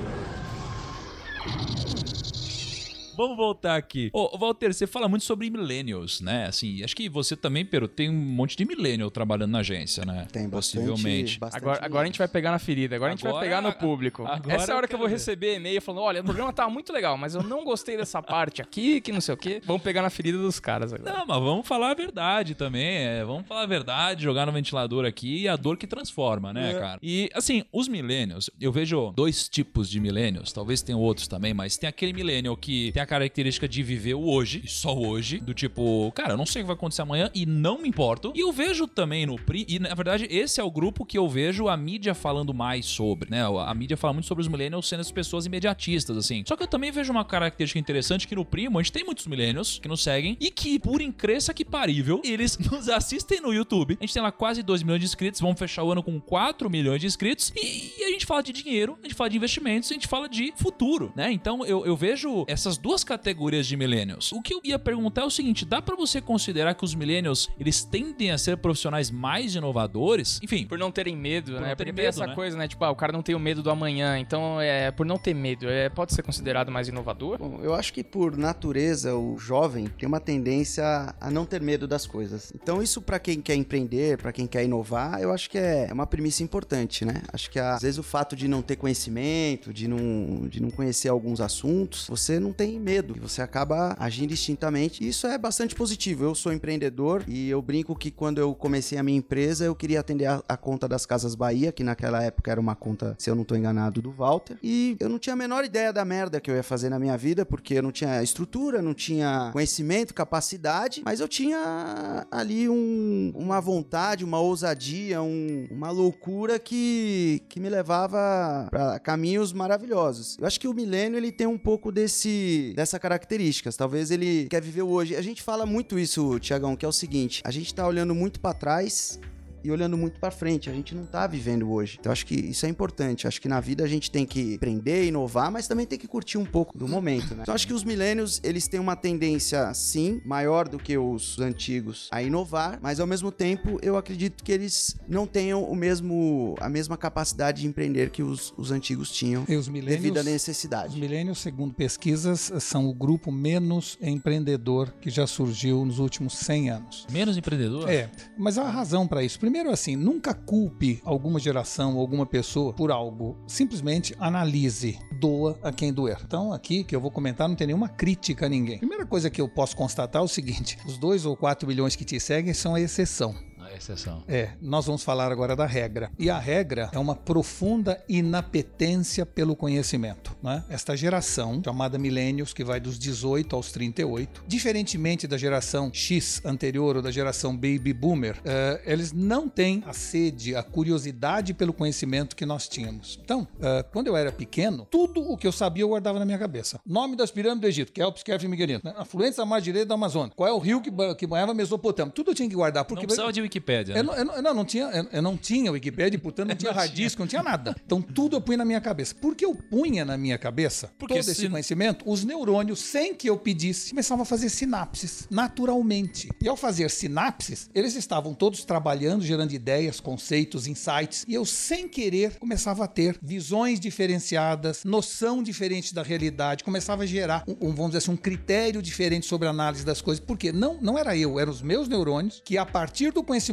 Vamos voltar aqui. Ô, Walter, você fala muito sobre millennials, né? Assim, acho que você também, Pero, tem um monte de millennial trabalhando na agência, né? Tem bastante. Possivelmente. bastante Agora, agora a gente vai pegar na ferida, agora, a gente vai pegar no público. agora Essa é a hora que eu vou receber e-mail falando: olha, o programa tá muito legal, mas eu não gostei dessa parte aqui, que não sei o quê. Vamos pegar na ferida dos caras agora. Não, mas vamos falar a verdade também. é, vamos falar a verdade, jogar no ventilador aqui e a dor que transforma, né, cara? E, assim, os millennials, eu vejo dois tipos de millennials, talvez tenham outros também, mas tem aquele millennial que tem a característica de viver o hoje, só hoje, do tipo, cara, eu não sei o que vai acontecer amanhã e não me importo. E eu vejo também no PRI, e na verdade esse é o grupo que eu vejo a mídia falando mais sobre, né? A mídia fala muito sobre os millennials sendo as pessoas imediatistas, assim. Só que eu também vejo uma característica interessante que no Primo a gente tem muitos millennials que nos seguem e que, por incresça que parível, *laughs* eles nos assistem no YouTube. A gente tem lá quase 2 milhões de inscritos, vamos fechar o ano com 4 milhões de inscritos e, e a gente fala de dinheiro, a gente fala de investimentos, a gente fala de futuro, né? Então eu, eu vejo essas duas categorias de millennials. O que eu ia perguntar é o seguinte, dá pra você considerar que os millennials, eles tendem a ser profissionais mais inovadores? Enfim, Por não terem medo, Por né? não terem Porque medo, essa né? coisa, né? Tipo, ah, o cara não tem o medo do amanhã. Então, é, por não ter medo, é, pode ser considerado mais inovador? Bom, eu acho que por natureza o jovem tem uma tendência a não ter medo das coisas. Então isso pra quem quer empreender, pra quem quer inovar, eu acho que é uma premissa importante, né? Acho que às vezes o fato de não ter conhecimento, de não, de não conhecer alguns assuntos, você não tem medo, e você acaba agindo instintivamente. E isso é bastante positivo. Eu sou empreendedor e eu brinco que quando eu comecei a minha empresa, eu queria atender a, a conta das Casas Bahia, que naquela época era uma conta, se eu não tô enganado, do Walter. E eu não tinha a menor ideia da merda que eu ia fazer na minha vida, porque eu não tinha estrutura, não tinha conhecimento, capacidade, mas eu tinha ali um- uma vontade, uma ousadia, um- uma loucura que, que me levava para caminhos maravilhosos. Eu acho que o milênio ele tem um pouco desse dessa características. Talvez ele quer viver hoje. A gente fala muito isso, Tiagão, que é o seguinte: a gente tá olhando muito para trás e olhando muito pra frente. A gente não tá vivendo hoje. Então acho que isso é importante. Acho que na vida a gente tem que aprender, inovar, mas também tem que curtir um pouco do momento, né? Então acho que os milênios, eles têm uma tendência, sim, maior do que os antigos a inovar, mas ao mesmo tempo eu acredito que eles não tenham o mesmo a mesma capacidade de empreender que os, os antigos tinham E os devido à millennials, os necessidade. millennials, segundo pesquisas, são o grupo menos empreendedor que já surgiu nos últimos 100 anos. menos empreendedor? É, mas há razão para isso. Primeiro, assim, nunca culpe alguma geração ou alguma pessoa por algo. Simplesmente analise, doa a quem doer. Então, aqui que eu vou comentar, não tem nenhuma crítica a ninguém. Primeira coisa que eu posso constatar é o seguinte: os 2 ou 4 milhões que te seguem são a exceção. A exceção. É, nós vamos falar agora da regra. E a regra é uma profunda inapetência pelo conhecimento. Né? Esta geração, chamada Millennials, que vai dos 18 aos 38, diferentemente da geração X anterior ou da geração Baby Boomer, uh, eles não têm a sede, a curiosidade pelo conhecimento que nós tínhamos. Então, uh, quando eu era pequeno, tudo o que eu sabia eu guardava na minha cabeça. Nome das pirâmides do Egito, Kelps, Kefir e Miguelino. Né? Afluentes da mar direita da Amazônia. Qual é o rio que, que banhava Mesopotâmia? Tudo eu tinha que guardar. Porque não precisava de Wikipédia. Né? Eu, não, eu, não, não, tinha, eu, eu não tinha Wikipédia, portanto não tinha *laughs* hard disk, não tinha nada. Então tudo eu punha na minha cabeça. Por que eu punha na minha cabeça Porque todo se... esse conhecimento? Os neurônios, sem que eu pedisse, começavam a fazer sinapses naturalmente. E ao fazer sinapses, eles estavam todos trabalhando, gerando ideias, conceitos, insights. E eu, sem querer, começava a ter visões diferenciadas, noção diferente da realidade, começava a gerar, um, um, vamos dizer assim, um critério diferente sobre a análise das coisas. Porque não, não era eu, eram os meus neurônios que, a partir do conhecimento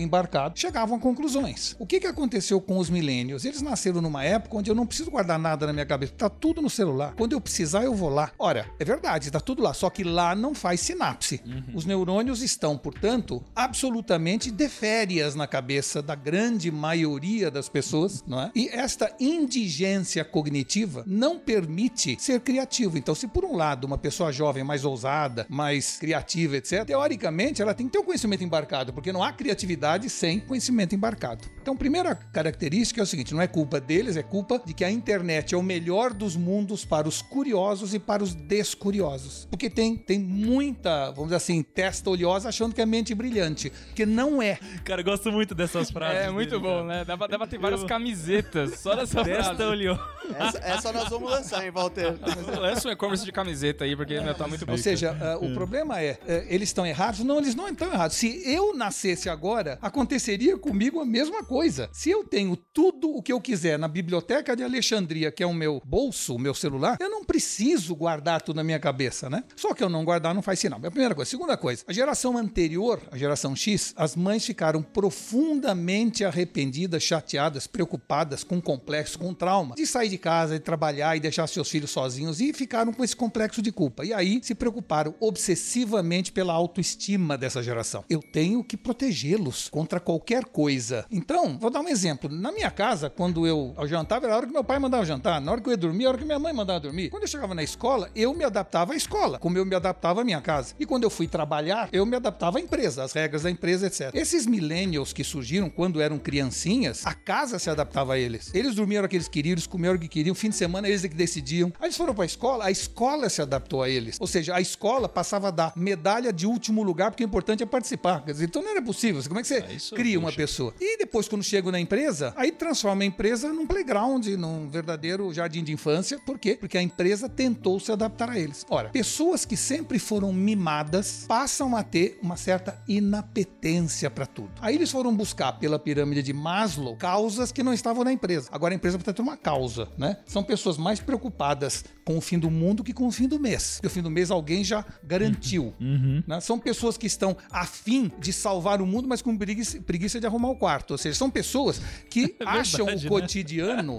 embarcado, chegavam a conclusões. O que, que aconteceu com os milênios? Eles nasceram numa época onde eu não preciso guardar nada na minha cabeça, tá tudo no celular. Quando eu precisar, eu vou lá. Ora, é verdade, tá tudo lá, só que lá não faz sinapse. Uhum. Os neurônios estão, portanto, absolutamente de férias na cabeça da grande maioria das pessoas, não é? E esta indigência cognitiva não permite ser criativo. Então, se por um lado uma pessoa jovem mais ousada, mais criativa, etc., teoricamente ela tem que ter o um conhecimento embarcado, porque não há criatividade sem conhecimento embarcado. Então, primeira característica é o seguinte: não é culpa deles, é culpa de que a internet é o melhor dos mundos para os curiosos e para os descuriosos. Porque tem, tem muita, vamos dizer assim, testa oleosa achando que é mente brilhante, que não é. Cara, eu gosto muito dessas frases. É, muito dele, bom, cara. né? Dá pra, dá pra ter várias eu... camisetas só dessa testa oleosa. Essa, essa, nós vamos lançar, hein, Walter? Lança um e-commerce de camiseta aí, porque ainda tá muito bom. Ou seja, uh, o problema é, uh, eles estão errados? Não, eles não estão errados. Se eu nascesse agora, aconteceria comigo a mesma coisa. Se eu tenho tudo o que eu quiser na biblioteca de Alexandria, que é o meu bolso, o meu celular, eu não preciso guardar tudo na minha cabeça, né? Só que eu não guardar não faz sinal. É a primeira coisa. Segunda coisa, a geração anterior, a geração X, as mães ficaram profundamente arrependidas, chateadas, preocupadas, com complexo, com trauma, de sair de casa, de trabalhar e deixar seus filhos sozinhos e ficaram com esse complexo de culpa. E aí se preocuparam obsessivamente pela autoestima dessa geração. Eu tenho que protegê-los contra qualquer coisa. Então, vou dar um exemplo. Na minha casa, quando eu jantava, era a hora que meu pai mandava jantar. Na hora que eu ia dormir, a hora que minha mãe mandava dormir. Quando eu chegava na escola, eu me adaptava à escola, como eu me adaptava à minha casa. E quando eu fui trabalhar, eu me adaptava à empresa, às regras da empresa, etc. Esses millennials que surgiram quando eram criancinhas, a casa se adaptava a eles. Eles dormiam aqueles queridos, comiam o que queriam, fim de semana eles é que decidiam. Aí eles foram para a escola, a escola se adaptou a eles. Ou seja, a escola passava a dar medalha de último lugar, porque o importante é participar. Quer dizer, então não era possível. Como é que você é cria uma pessoa? E depois, quando chega na empresa, aí transforma a empresa num playground, num verdadeiro jardim de infância. Por quê? Porque a empresa tentou se adaptar a eles. Ora, pessoas que sempre foram mimadas passam a ter uma certa inapetência para tudo. Aí eles foram buscar pela pirâmide de Maslow causas que não estavam na empresa. Agora a empresa precisa ter uma causa, né? São pessoas mais preocupadas com o fim do mundo que com o fim do mês. Porque o fim do mês alguém já garantiu. Uhum. Né? São pessoas que estão afim de salvar o mundo, mas com preguiça, de arrumar o quarto. Ou seja, são pessoas que *laughs* é acham verdade, o né? cotidiano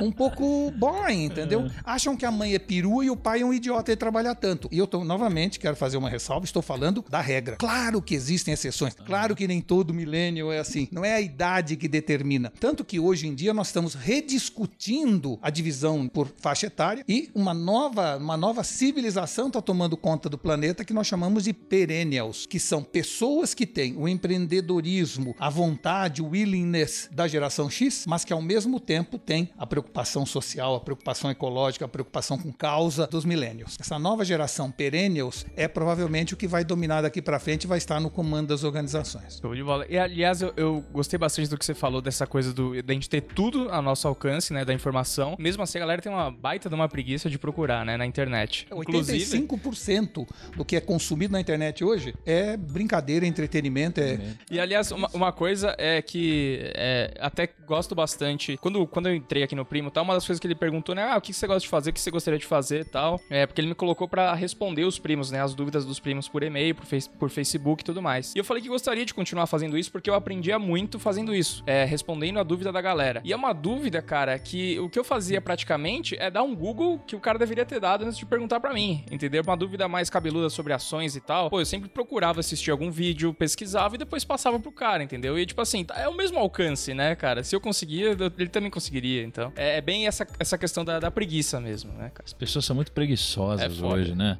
um pouco boring, entendeu? É. Acham que a mãe é perua e o pai é um idiota e trabalhar tanto. E eu tô, novamente, quero fazer uma ressalva, estou falando da regra. Claro que existem exceções. Claro que nem todo milênio é assim. Não é a idade que determina. Tanto que hoje em dia nós estamos rediscutindo a divisão por faixa etária e uma nova, uma nova civilização está tomando conta do planeta que nós chamamos de perennials, que são pessoas que têm o empreendedorismo, a vontade, o willingness da geração X, mas que ao mesmo tempo têm a preocupação social, a preocupação ecológica, a preocupação com causa dos millennials. Essa nova geração perennials é provavelmente o que vai dominar daqui para frente e vai estar no comando das organizações. Show de bola. E aliás, eu, eu, gostei bastante do que você falou dessa coisa do da gente ter tudo a nosso alcance, né, da informação. Mesmo assim, a galera tem uma baita de uma preguiça de procurar, né, na internet. 85% do que é consumido na internet hoje é brincadeira, entretenimento. É... E aliás, uma, uma coisa é que é, até gosto bastante. Quando, quando eu entrei aqui no primo tal, uma das coisas que ele perguntou, né? Ah, o que você gosta de fazer, o que você gostaria de fazer e tal. É, porque ele me colocou para responder os primos, né? As dúvidas dos primos por e-mail, por, face, por Facebook e tudo mais. E eu falei que gostaria de continuar fazendo isso porque eu aprendia muito fazendo isso, é, respondendo a dúvida da galera. E é uma dúvida, cara, que o que eu fazia praticamente é dar um Google que o cara deveria ter dado antes de perguntar para mim, entendeu? Uma dúvida mais cabeluda sobre ações e tal. Pô, eu sempre procurava assistir algum vídeo, pesquisava e depois passava pro cara, entendeu? E tipo assim, é o mesmo alcance, né, cara? Se eu conseguia, ele também conseguiria, então. É, é bem essa, essa questão da, da preguiça mesmo, né, cara? As pessoas são muito preguiçosas é hoje, né?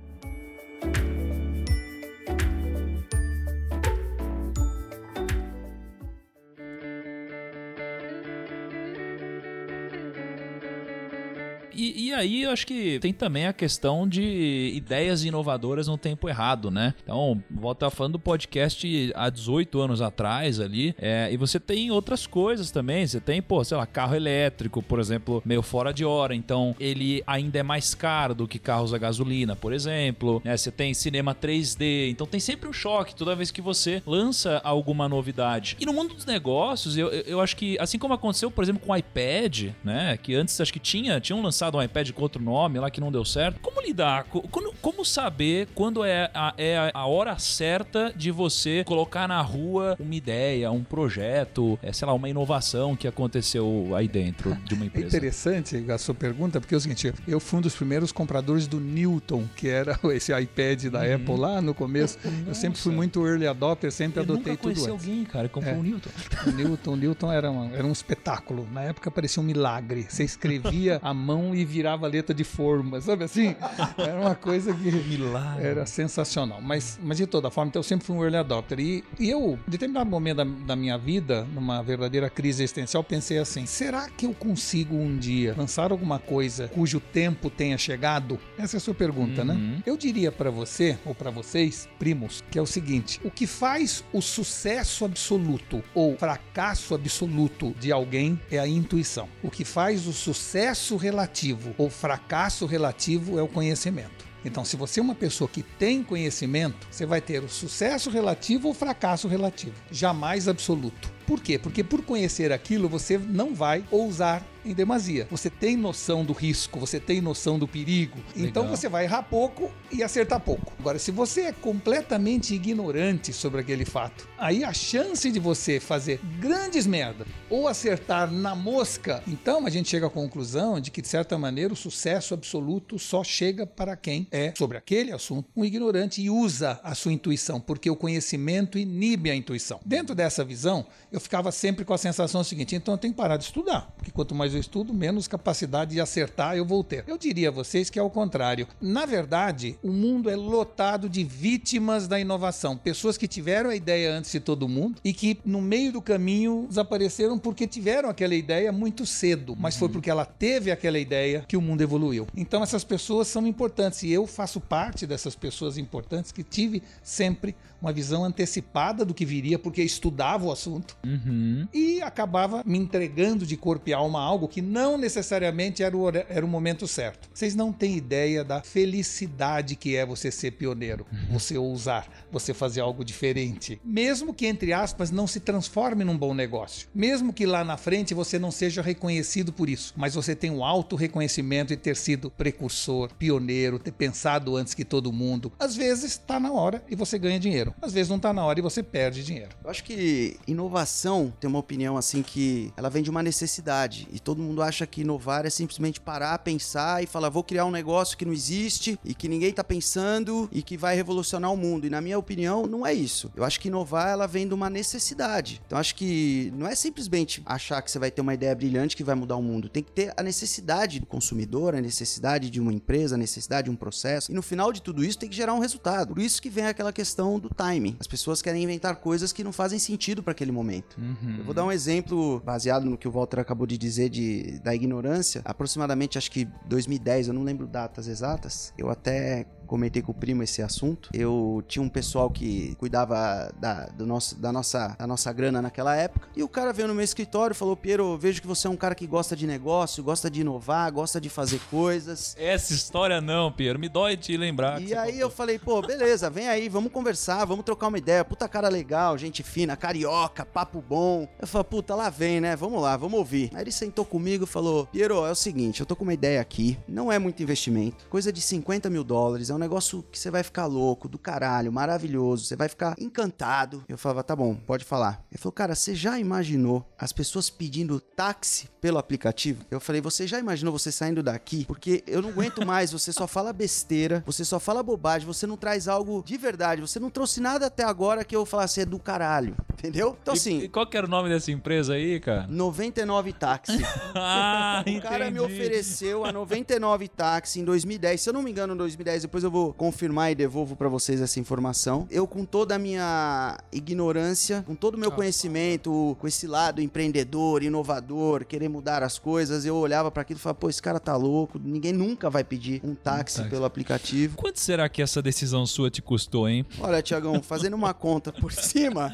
E, aí eu acho que tem também a questão de ideias inovadoras no tempo errado, né? Então, volta falando do podcast há 18 anos atrás ali, é, e você tem outras coisas também. Você tem, pô, sei lá, carro elétrico, por exemplo, meio fora de hora. Então, ele ainda é mais caro do que carros a gasolina, por exemplo. Né? Você tem cinema 3D. Então, tem sempre um choque toda vez que você lança alguma novidade. E no mundo dos negócios, eu, eu acho que, assim como aconteceu, por exemplo, com o iPad, né? Que antes acho que tinha, tinham lançado lançado um iPad com outro nome lá que não deu certo. Como lidar? Como, como saber quando é a, é a hora certa de você colocar na rua uma ideia, um projeto, é, sei lá, uma inovação que aconteceu aí dentro de uma é empresa? É interessante a sua pergunta, porque é o seguinte, eu fui um dos primeiros compradores do Newton, que era *laughs* esse iPad da uhum. Apple lá no começo. Nossa. Eu sempre fui muito early adopter, sempre eu adotei tudo antes. alguém, cara, que comprou é. o Newton. O Newton, o Newton era, uma, era um espetáculo. Na época parecia um milagre. Você escrevia *laughs* a mão e virava letra de forma, sabe assim? Era uma coisa que Milagre. era sensacional. Mas, mas de toda forma, então eu sempre fui um early adopter. E, e eu, em determinado momento da, da, minha vida, numa verdadeira crise existencial, pensei assim: será que eu consigo um dia lançar alguma coisa cujo tempo tenha chegado? Essa é a sua pergunta, né? uhum. né? Eu diria para você, ou para vocês, primos, que é o seguinte: o que faz o sucesso absoluto ou fracasso absoluto de alguém é a intuição. O que faz o sucesso relativo relativo ou fracasso relativo é o conhecimento. Então, se você é uma pessoa que tem conhecimento, você vai ter o sucesso relativo ou fracasso relativo, jamais absoluto. Por quê? Porque por conhecer aquilo, você não vai ousar em demasia. Você tem noção do risco, você tem noção do perigo. Então Legal. Então você vai errar pouco e acertar pouco. Agora, se você é completamente ignorante sobre aquele fato, aí a chance de você fazer grandes merda ou acertar na mosca, então a gente chega à conclusão de que, de certa maneira, o sucesso absoluto só chega para quem é, sobre aquele assunto, um ignorante e usa a sua intuição, porque o conhecimento inibe a intuição. Dentro dessa visão, eu ficava sempre com a sensação seguinte: então eu tenho que parar de estudar, porque quanto mais eu estudo, menos capacidade de acertar eu vou ter. Eu diria a vocês que é o contrário. Na verdade, o mundo é lotado de vítimas da inovação, pessoas que tiveram a ideia antes de todo mundo e que no meio do caminho desapareceram porque tiveram aquela ideia muito cedo, mas foi porque ela teve aquela ideia que o mundo evoluiu. Então essas pessoas são importantes e eu faço parte dessas pessoas importantes que tive sempre uma visão antecipada do que viria porque estudava o assunto uhum. e acabava me entregando de corpo e alma a algo que não necessariamente era o, era o momento certo. Vocês não têm ideia da felicidade que é você ser pioneiro, uhum. você ousar, você fazer algo diferente. Mesmo que, entre aspas, não se transforme num bom negócio. Mesmo que lá na frente você não seja reconhecido por isso, mas você tem um alto reconhecimento e ter sido precursor, pioneiro, ter pensado antes que todo mundo. Às vezes está na hora e você ganha dinheiro. Às vezes não está na hora e você perde dinheiro. Eu acho que inovação tem uma opinião assim que ela vem de uma necessidade e todo mundo acha que inovar é simplesmente parar, pensar e falar vou criar um negócio que não existe e que ninguém está pensando e que vai revolucionar o mundo. E na minha opinião, não é isso. Eu acho que inovar ela vem de uma necessidade. Então acho que não é simplesmente achar que você vai ter uma ideia brilhante que vai mudar o mundo. Tem que ter a necessidade do consumidor, a necessidade de uma empresa, a necessidade de um processo. E no final de tudo isso tem que gerar um resultado. Por isso que vem aquela questão do timing. As pessoas querem inventar coisas que não fazem sentido para aquele momento. Uhum. Eu vou dar um exemplo baseado no que o Walter acabou de dizer de, da ignorância. Aproximadamente, acho que 2010, eu não lembro datas exatas. Eu até comentei com o primo esse assunto. Eu tinha um pessoal que cuidava da, do nosso, da, nossa, da nossa grana naquela época. E o cara veio no meu escritório e falou: Piero, vejo que você é um cara que gosta de negócio, gosta de inovar, gosta de fazer coisas. Essa história não, Piero. Me dói te lembrar. E aí eu falei: pô, beleza, vem aí, vamos conversar, vamos trocar uma ideia. Puta cara legal, gente fina, carioca, papo bom. Eu falei: puta, lá vem, né? Vamos lá, vamos ouvir. Aí ele sentou comigo e falou: Piero, é o seguinte, eu tô com uma ideia aqui, não é muito investimento, coisa de 50 mil dólares, é um negócio que você vai ficar louco, do caralho, maravilhoso, você vai ficar encantado. Eu falava: tá bom, pode falar. Ele falou: cara, você já imaginou as pessoas pedindo táxi pelo aplicativo? Eu falei: você já imaginou você saindo daqui? Porque eu não aguento mais, você só fala besteira, você só fala bobagem, você não traz algo de verdade, você não trouxe nada até agora que eu falasse é do caralho, entendeu? Então E- assim. E qual que era o nome dessa empresa aí, cara? 99 táxi. *laughs* Ah, O cara me entendi. ofereceu a 99 táxi em 2010. Se eu não me engano, em 2010, depois eu vou confirmar e devolvo pra vocês essa informação. Eu, com toda a minha ignorância, com todo o meu conhecimento, com esse lado empreendedor, inovador, querer mudar as coisas, eu olhava pra aquilo e falava, pô, esse cara tá louco, ninguém nunca vai pedir um táxi táxi. pelo aplicativo. Quanto será que essa decisão sua te custou, hein? Olha, Tiagão, fazendo uma conta por *laughs* cima,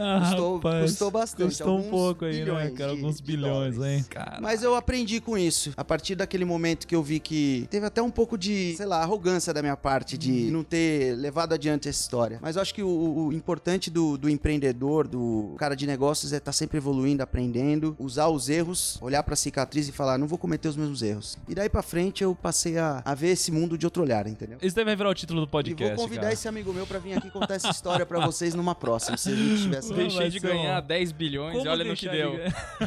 Ah, Custou- rapaz, custou bastante, Custou um pouco aí, né, cara? de- Alguns bilhões, hein? Cara. Mas eu aprendi com isso. A partir daquele momento que eu vi que teve até um pouco de, sei lá, arrogância da minha parte de não ter levado adiante essa história. Mas eu acho que o, o importante do, do empreendedor, do cara de negócios, é estar sempre evoluindo, aprendendo, usar os erros, olhar pra cicatriz e falar, não vou cometer os mesmos erros. E daí pra frente eu passei a, a ver esse mundo de outro olhar, entendeu? Daí vai virar o título do E podcast, vou convidar cara. esse amigo meu pra vir aqui contar essa história pra vocês numa próxima, se a gente tivesse Deixei de ganhar 10 bilhões e olha no que deu.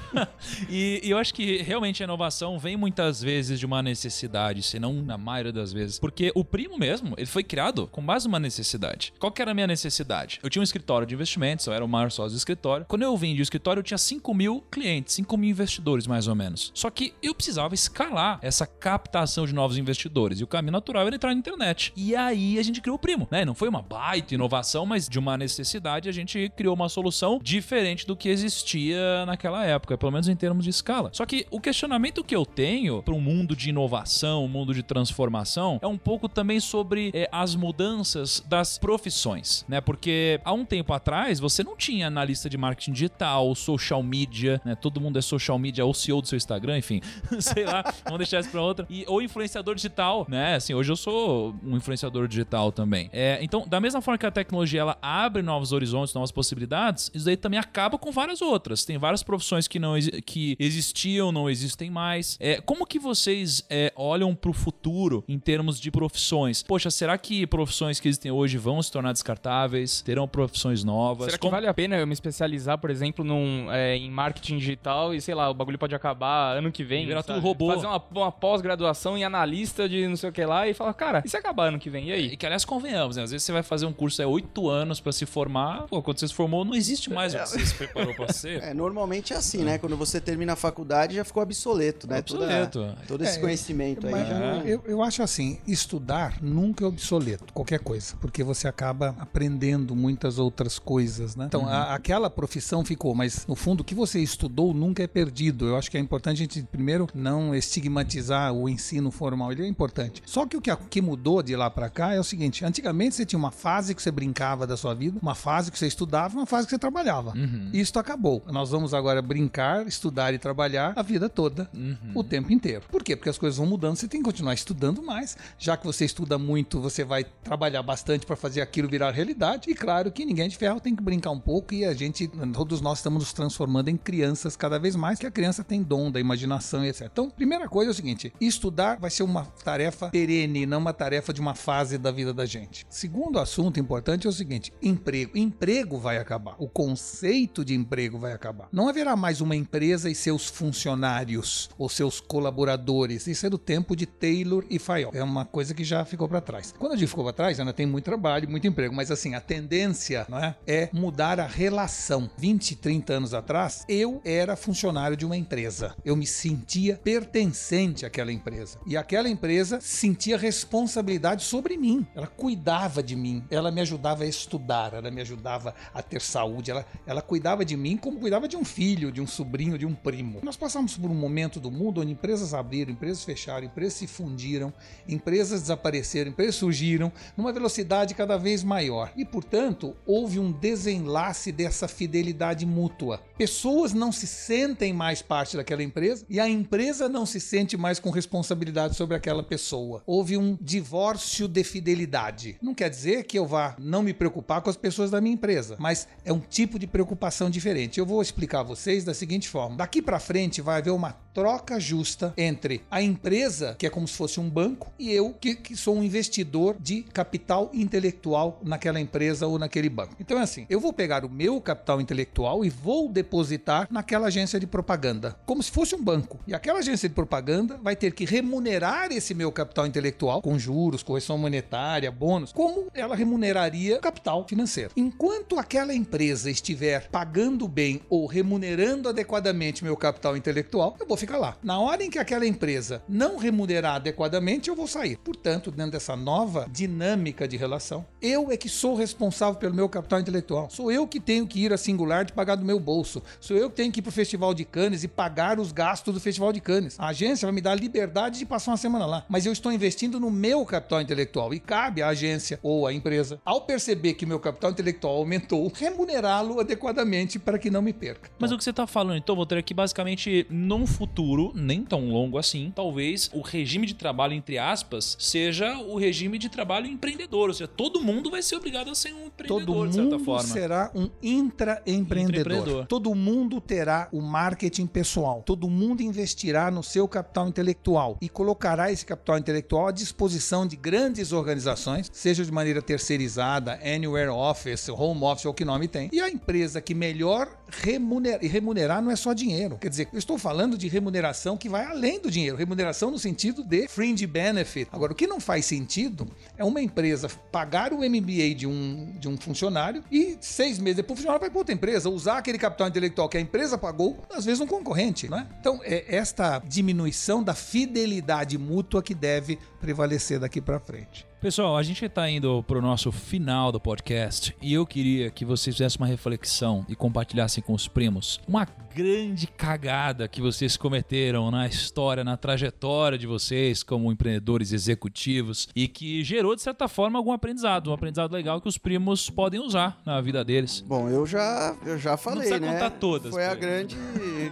*laughs* e, e eu acho que realmente a inovação vem muitas vezes de uma necessidade, se não na maioria das vezes. Porque o primo mesmo, ele foi criado com base numa necessidade. Qual que era a minha necessidade? Eu tinha um escritório de investimentos, eu era o maior sócio do escritório. Quando eu vendi o escritório, eu tinha 5 mil clientes, 5 mil investidores mais ou menos. Só que eu precisava escalar essa captação de novos investidores. E o caminho natural era entrar na internet. E aí a gente criou o primo, né? Não foi uma baita inovação, mas de uma necessidade a gente criou uma solução diferente do que existia naquela época, pelo menos em termos de escala. Só que o questionamento que eu tenho para um mundo de inovação, um mundo de transformação, é um pouco também sobre eh, as mudanças das profissões, né? Porque há um tempo atrás você não tinha analista de marketing digital, social media, né? Todo mundo é social media, ou CEO do seu Instagram, enfim, *laughs* sei lá, vamos deixar isso pra outra. E, ou influenciador digital, né? Assim, hoje eu sou um influenciador digital também. É, então, da mesma forma que a tecnologia ela abre novos horizontes, novas possibilidades, isso daí também acaba com várias outras. Tem várias profissões que não que existiam, não existem mais. É, como que vocês é, olham pro futuro em termos de profissões? Poxa, será que profissões que existem hoje vão se tornar descartáveis? Terão profissões novas? Será que Como- vale a pena eu me especializar, por exemplo, num, é, em marketing digital e, sei lá, o bagulho pode acabar ano que vem? Virar tudo robô. Fazer uma, uma pós-graduação em analista de não sei o que lá e falar, cara, e se acabar ano que vem? E E aí? que, aliás, convenhamos, né? Às vezes você vai fazer um curso é oito anos pra se formar. Pô, quando você se formou, não existe mais o que você se preparou pra ser. É, normalmente é assim, né? Quando você termina a faculdade já ficou obsoleto, né? Toda- Obsoleto. todo esse É, conhecimento aí Mas já. eu, eu acho assim, estudar nunca é obsoleto, qualquer coisa, porque você acaba aprendendo muitas outras coisas, né? Então, a- aquela profissão ficou, mas no fundo, o que você estudou nunca é perdido. Eu acho que é importante a gente, primeiro, não estigmatizar o ensino formal, ele é importante. Só que o que, que mudou de lá pra cá é o seguinte, antigamente você tinha uma fase que você brincava da sua vida, uma fase que você estudava uma fase que você trabalhava. Isso acabou. Nós vamos agora brincar, estudar e trabalhar a vida toda, o tempo inteiro. Por quê? Porque as coisas vão mudando, você tem que continuar estudando mais. Já que você estuda muito, você vai trabalhar bastante para fazer aquilo virar realidade. E claro que ninguém de ferro tem que brincar um pouco e a gente, todos nós estamos nos transformando em crianças cada vez mais, que a criança tem dom da imaginação e etc. Então, primeira coisa é o seguinte: estudar vai ser uma tarefa perene, não uma tarefa de uma fase da vida da gente. Segundo assunto importante é o seguinte: emprego. Emprego vai acabar. O conceito de emprego vai acabar. Não haverá mais uma empresa e seus funcionários ou seus colaboradores. Isso é do tempo de Taylor e Fayol. É uma coisa que já ficou para trás. Quando eu digo ficou para trás, ainda tem muito trabalho, muito emprego, mas assim, a tendência não é, é mudar a relação. 20, 30 anos atrás, eu era funcionário de uma empresa. Eu me sentia pertencente àquela empresa. E aquela empresa sentia responsabilidade sobre mim. Ela cuidava de mim, ela me ajudava a estudar, ela me ajudava a ter saúde, ela, ela cuidava de mim como cuidava de um filho, de um sobrinho, de um primo. Nós passamos por um momento do mundo onde empresas abriram, empresas fecharam, empresas se fundiram, empresas desapareceram apareceram, surgiram numa velocidade cada vez maior. E, portanto, houve um desenlace dessa fidelidade mútua. Pessoas não se sentem mais parte daquela empresa e a empresa não se sente mais com responsabilidade sobre aquela pessoa. Houve um divórcio de fidelidade. Não quer dizer que eu vá não me preocupar com as pessoas da minha empresa, mas é um tipo de preocupação diferente. Eu vou explicar a vocês da seguinte forma: daqui para frente vai haver uma troca justa entre a empresa, que é como se fosse um banco, e eu, que, que sou um investidor de capital intelectual naquela empresa ou naquele banco. Então é assim: eu vou pegar o meu capital intelectual e vou depositar naquela agência de propaganda, como se fosse um banco. E aquela agência de propaganda vai ter que remunerar esse meu capital intelectual com juros, correção monetária, bônus, como ela remuneraria capital financeiro. Enquanto aquela empresa estiver pagando bem ou remunerando adequadamente meu capital intelectual, eu vou ficar lá. Na hora em que aquela empresa não remunerar adequadamente, eu vou sair. Portanto, dentro dessa nova dinâmica de relação, eu é que sou responsável pelo meu capital intelectual. Sou eu que tenho que ir a Singular de pagar do meu bolso. Sou eu que tenho que ir para o Festival de Cannes e pagar os gastos do Festival de Cannes. A agência vai me dar a liberdade de passar uma semana lá, mas eu estou investindo no meu capital intelectual e cabe à agência ou à empresa, ao perceber que meu capital intelectual aumentou, remunerá-lo adequadamente para que não me perca. Mas o que você está falando, então, vou ter aqui basicamente num futuro, nem tão longo assim, talvez o regime de trabalho, entre aspas, seja o regime de trabalho empreendedor. Ou seja, todo mundo vai ser obrigado a ser um empreendedor, todo de certa mundo forma. será um intraempreendedor. Intraempreendedor. Todo mundo terá o marketing pessoal. Todo mundo investirá no seu capital intelectual e colocará esse capital intelectual à disposição de grandes organizações, seja de maneira terceirizada, anywhere office, home office ou que nome tem. E a empresa que melhor remunerar, e remunerar não é só dinheiro. Quer dizer, eu estou falando de remuneração que vai além do dinheiro, remuneração no sentido de fringe benefit. Agora, o que não faz sentido é uma empresa pagar o MBA de um, de um funcionário e seis meses depois o funcionário vai para outra empresa, usar aquele capital intelectual que a empresa pagou, às vezes um concorrente, né? Então, é esta diminuição da fidelidade mútua que deve prevalecer daqui para frente. Pessoal, a gente está indo para o nosso final do podcast e eu queria que vocês fizessem uma reflexão e compartilhassem com os primos uma grande cagada que vocês cometeram na história, na trajetória de vocês como empreendedores executivos e que gerou, de certa forma, algum aprendizado, um aprendizado legal que os primos podem usar na vida deles. Bom, eu já, eu já falei, precisa né? contar todas, Foi a grande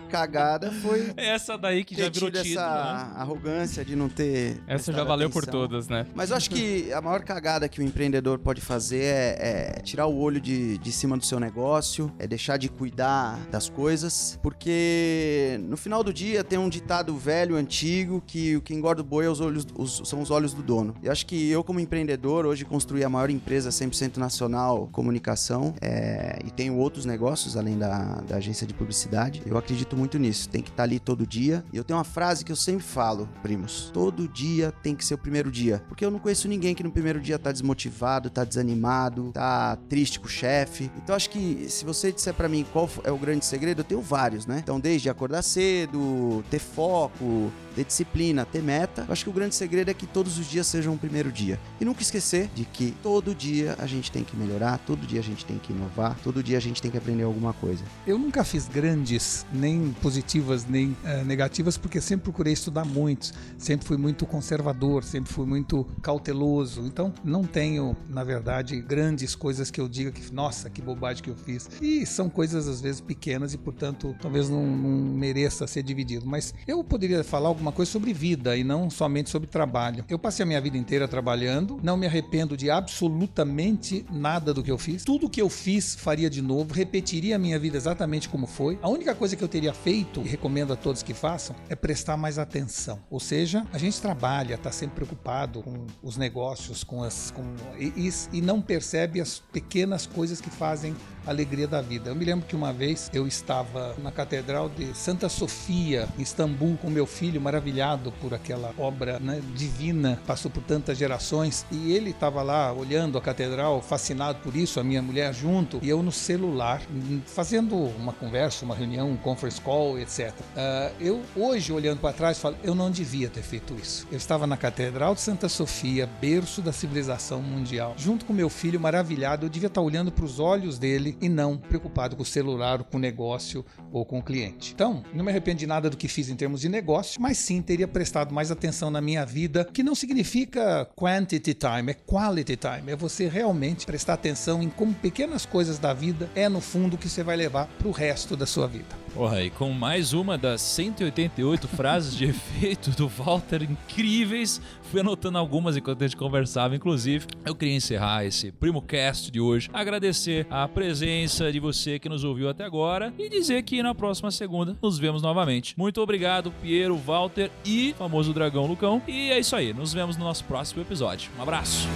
cagada, foi *laughs* Essa daí que já virou título, essa né? arrogância de não ter Essa já valeu por atenção. todas, né? Mas eu acho que a maior cagada que o empreendedor pode fazer é, é tirar o olho de, de cima do seu negócio, é deixar de cuidar das coisas, porque no final do dia tem um ditado velho, antigo, que o que engorda o boi é os olhos, os- são os olhos do dono. Eu acho que eu, como empreendedor, hoje construí a maior empresa 100% nacional comunicação é, e tenho outros negócios além da, da agência de publicidade. Eu acredito muito nisso. Tem que estar ali todo dia. E eu tenho uma frase que eu sempre falo, primos: todo dia tem que ser o primeiro dia. Porque eu não conheço ninguém que no primeiro dia tá desmotivado, tá desanimado, tá triste com o chefe. Então acho que se você disser pra mim qual é o grande segredo, eu tenho vários, né? Então desde acordar cedo, ter foco, ter disciplina, ter meta. Eu acho que o grande segredo é que todos os dias sejam o primeiro dia. E nunca esquecer de que todo dia a gente tem que melhorar, todo dia a gente tem que inovar, todo dia a gente tem que aprender alguma coisa. Eu nunca fiz grandes, nem positivas, nem eh, negativas, porque sempre procurei estudar muito, sempre fui muito conservador, sempre fui muito cauteloso. Então, não tenho, na verdade, grandes coisas que eu diga que, nossa, que bobagem que eu fiz. E são coisas, às vezes, pequenas e, portanto, talvez não, não mereça ser dividido. Mas eu poderia falar alguma coisa sobre vida e não somente sobre trabalho. Eu passei a minha vida inteira trabalhando, não me arrependo de absolutamente nada do que eu fiz. Tudo que eu fiz faria de novo, repetiria a minha vida exatamente como foi. A única coisa que eu teria feito, e recomendo a todos que façam, é prestar mais atenção. Ou seja, a gente trabalha, está sempre preocupado com os negócios, com as. Com, e, e- e não percebe as pequenas coisas que fazem alegria da vida. Eu me lembro que uma vez eu estava na Catedral de Santa Sofia, em Istambul, com meu filho, maravilhado por aquela obra né, divina, passou por tantas gerações, e ele estava lá olhando a catedral, fascinado por isso, a minha mulher junto, e eu no celular, fazendo uma conversa, uma reunião, um conference call, etc. Ah, eu, hoje, olhando para trás, falo, eu não devia ter feito isso. Eu estava na Catedral de Santa Sofia, berço da civilização mundial, junto com meu filho, maravilhado, eu devia estar olhando para os olhos dele e não preocupado com o celular, com o negócio ou com o cliente. Então, não me arrependo de nada do que fiz em termos de negócio, mas sim teria prestado mais atenção na minha vida, que não significa quantity time, é quality time. É você realmente prestar atenção em como pequenas coisas da vida é no fundo que você vai levar para o resto da sua vida. Porra, e com mais uma das 188 frases de *laughs* efeito do Walter incríveis, fui anotando algumas enquanto a gente conversava, inclusive. Eu queria encerrar esse Primo Cast de hoje, agradecer a presença de você que nos ouviu até agora e dizer que na próxima segunda nos vemos novamente. Muito obrigado, Piero, Walter e famoso dragão Lucão. E é isso aí, nos vemos no nosso próximo episódio. Um abraço.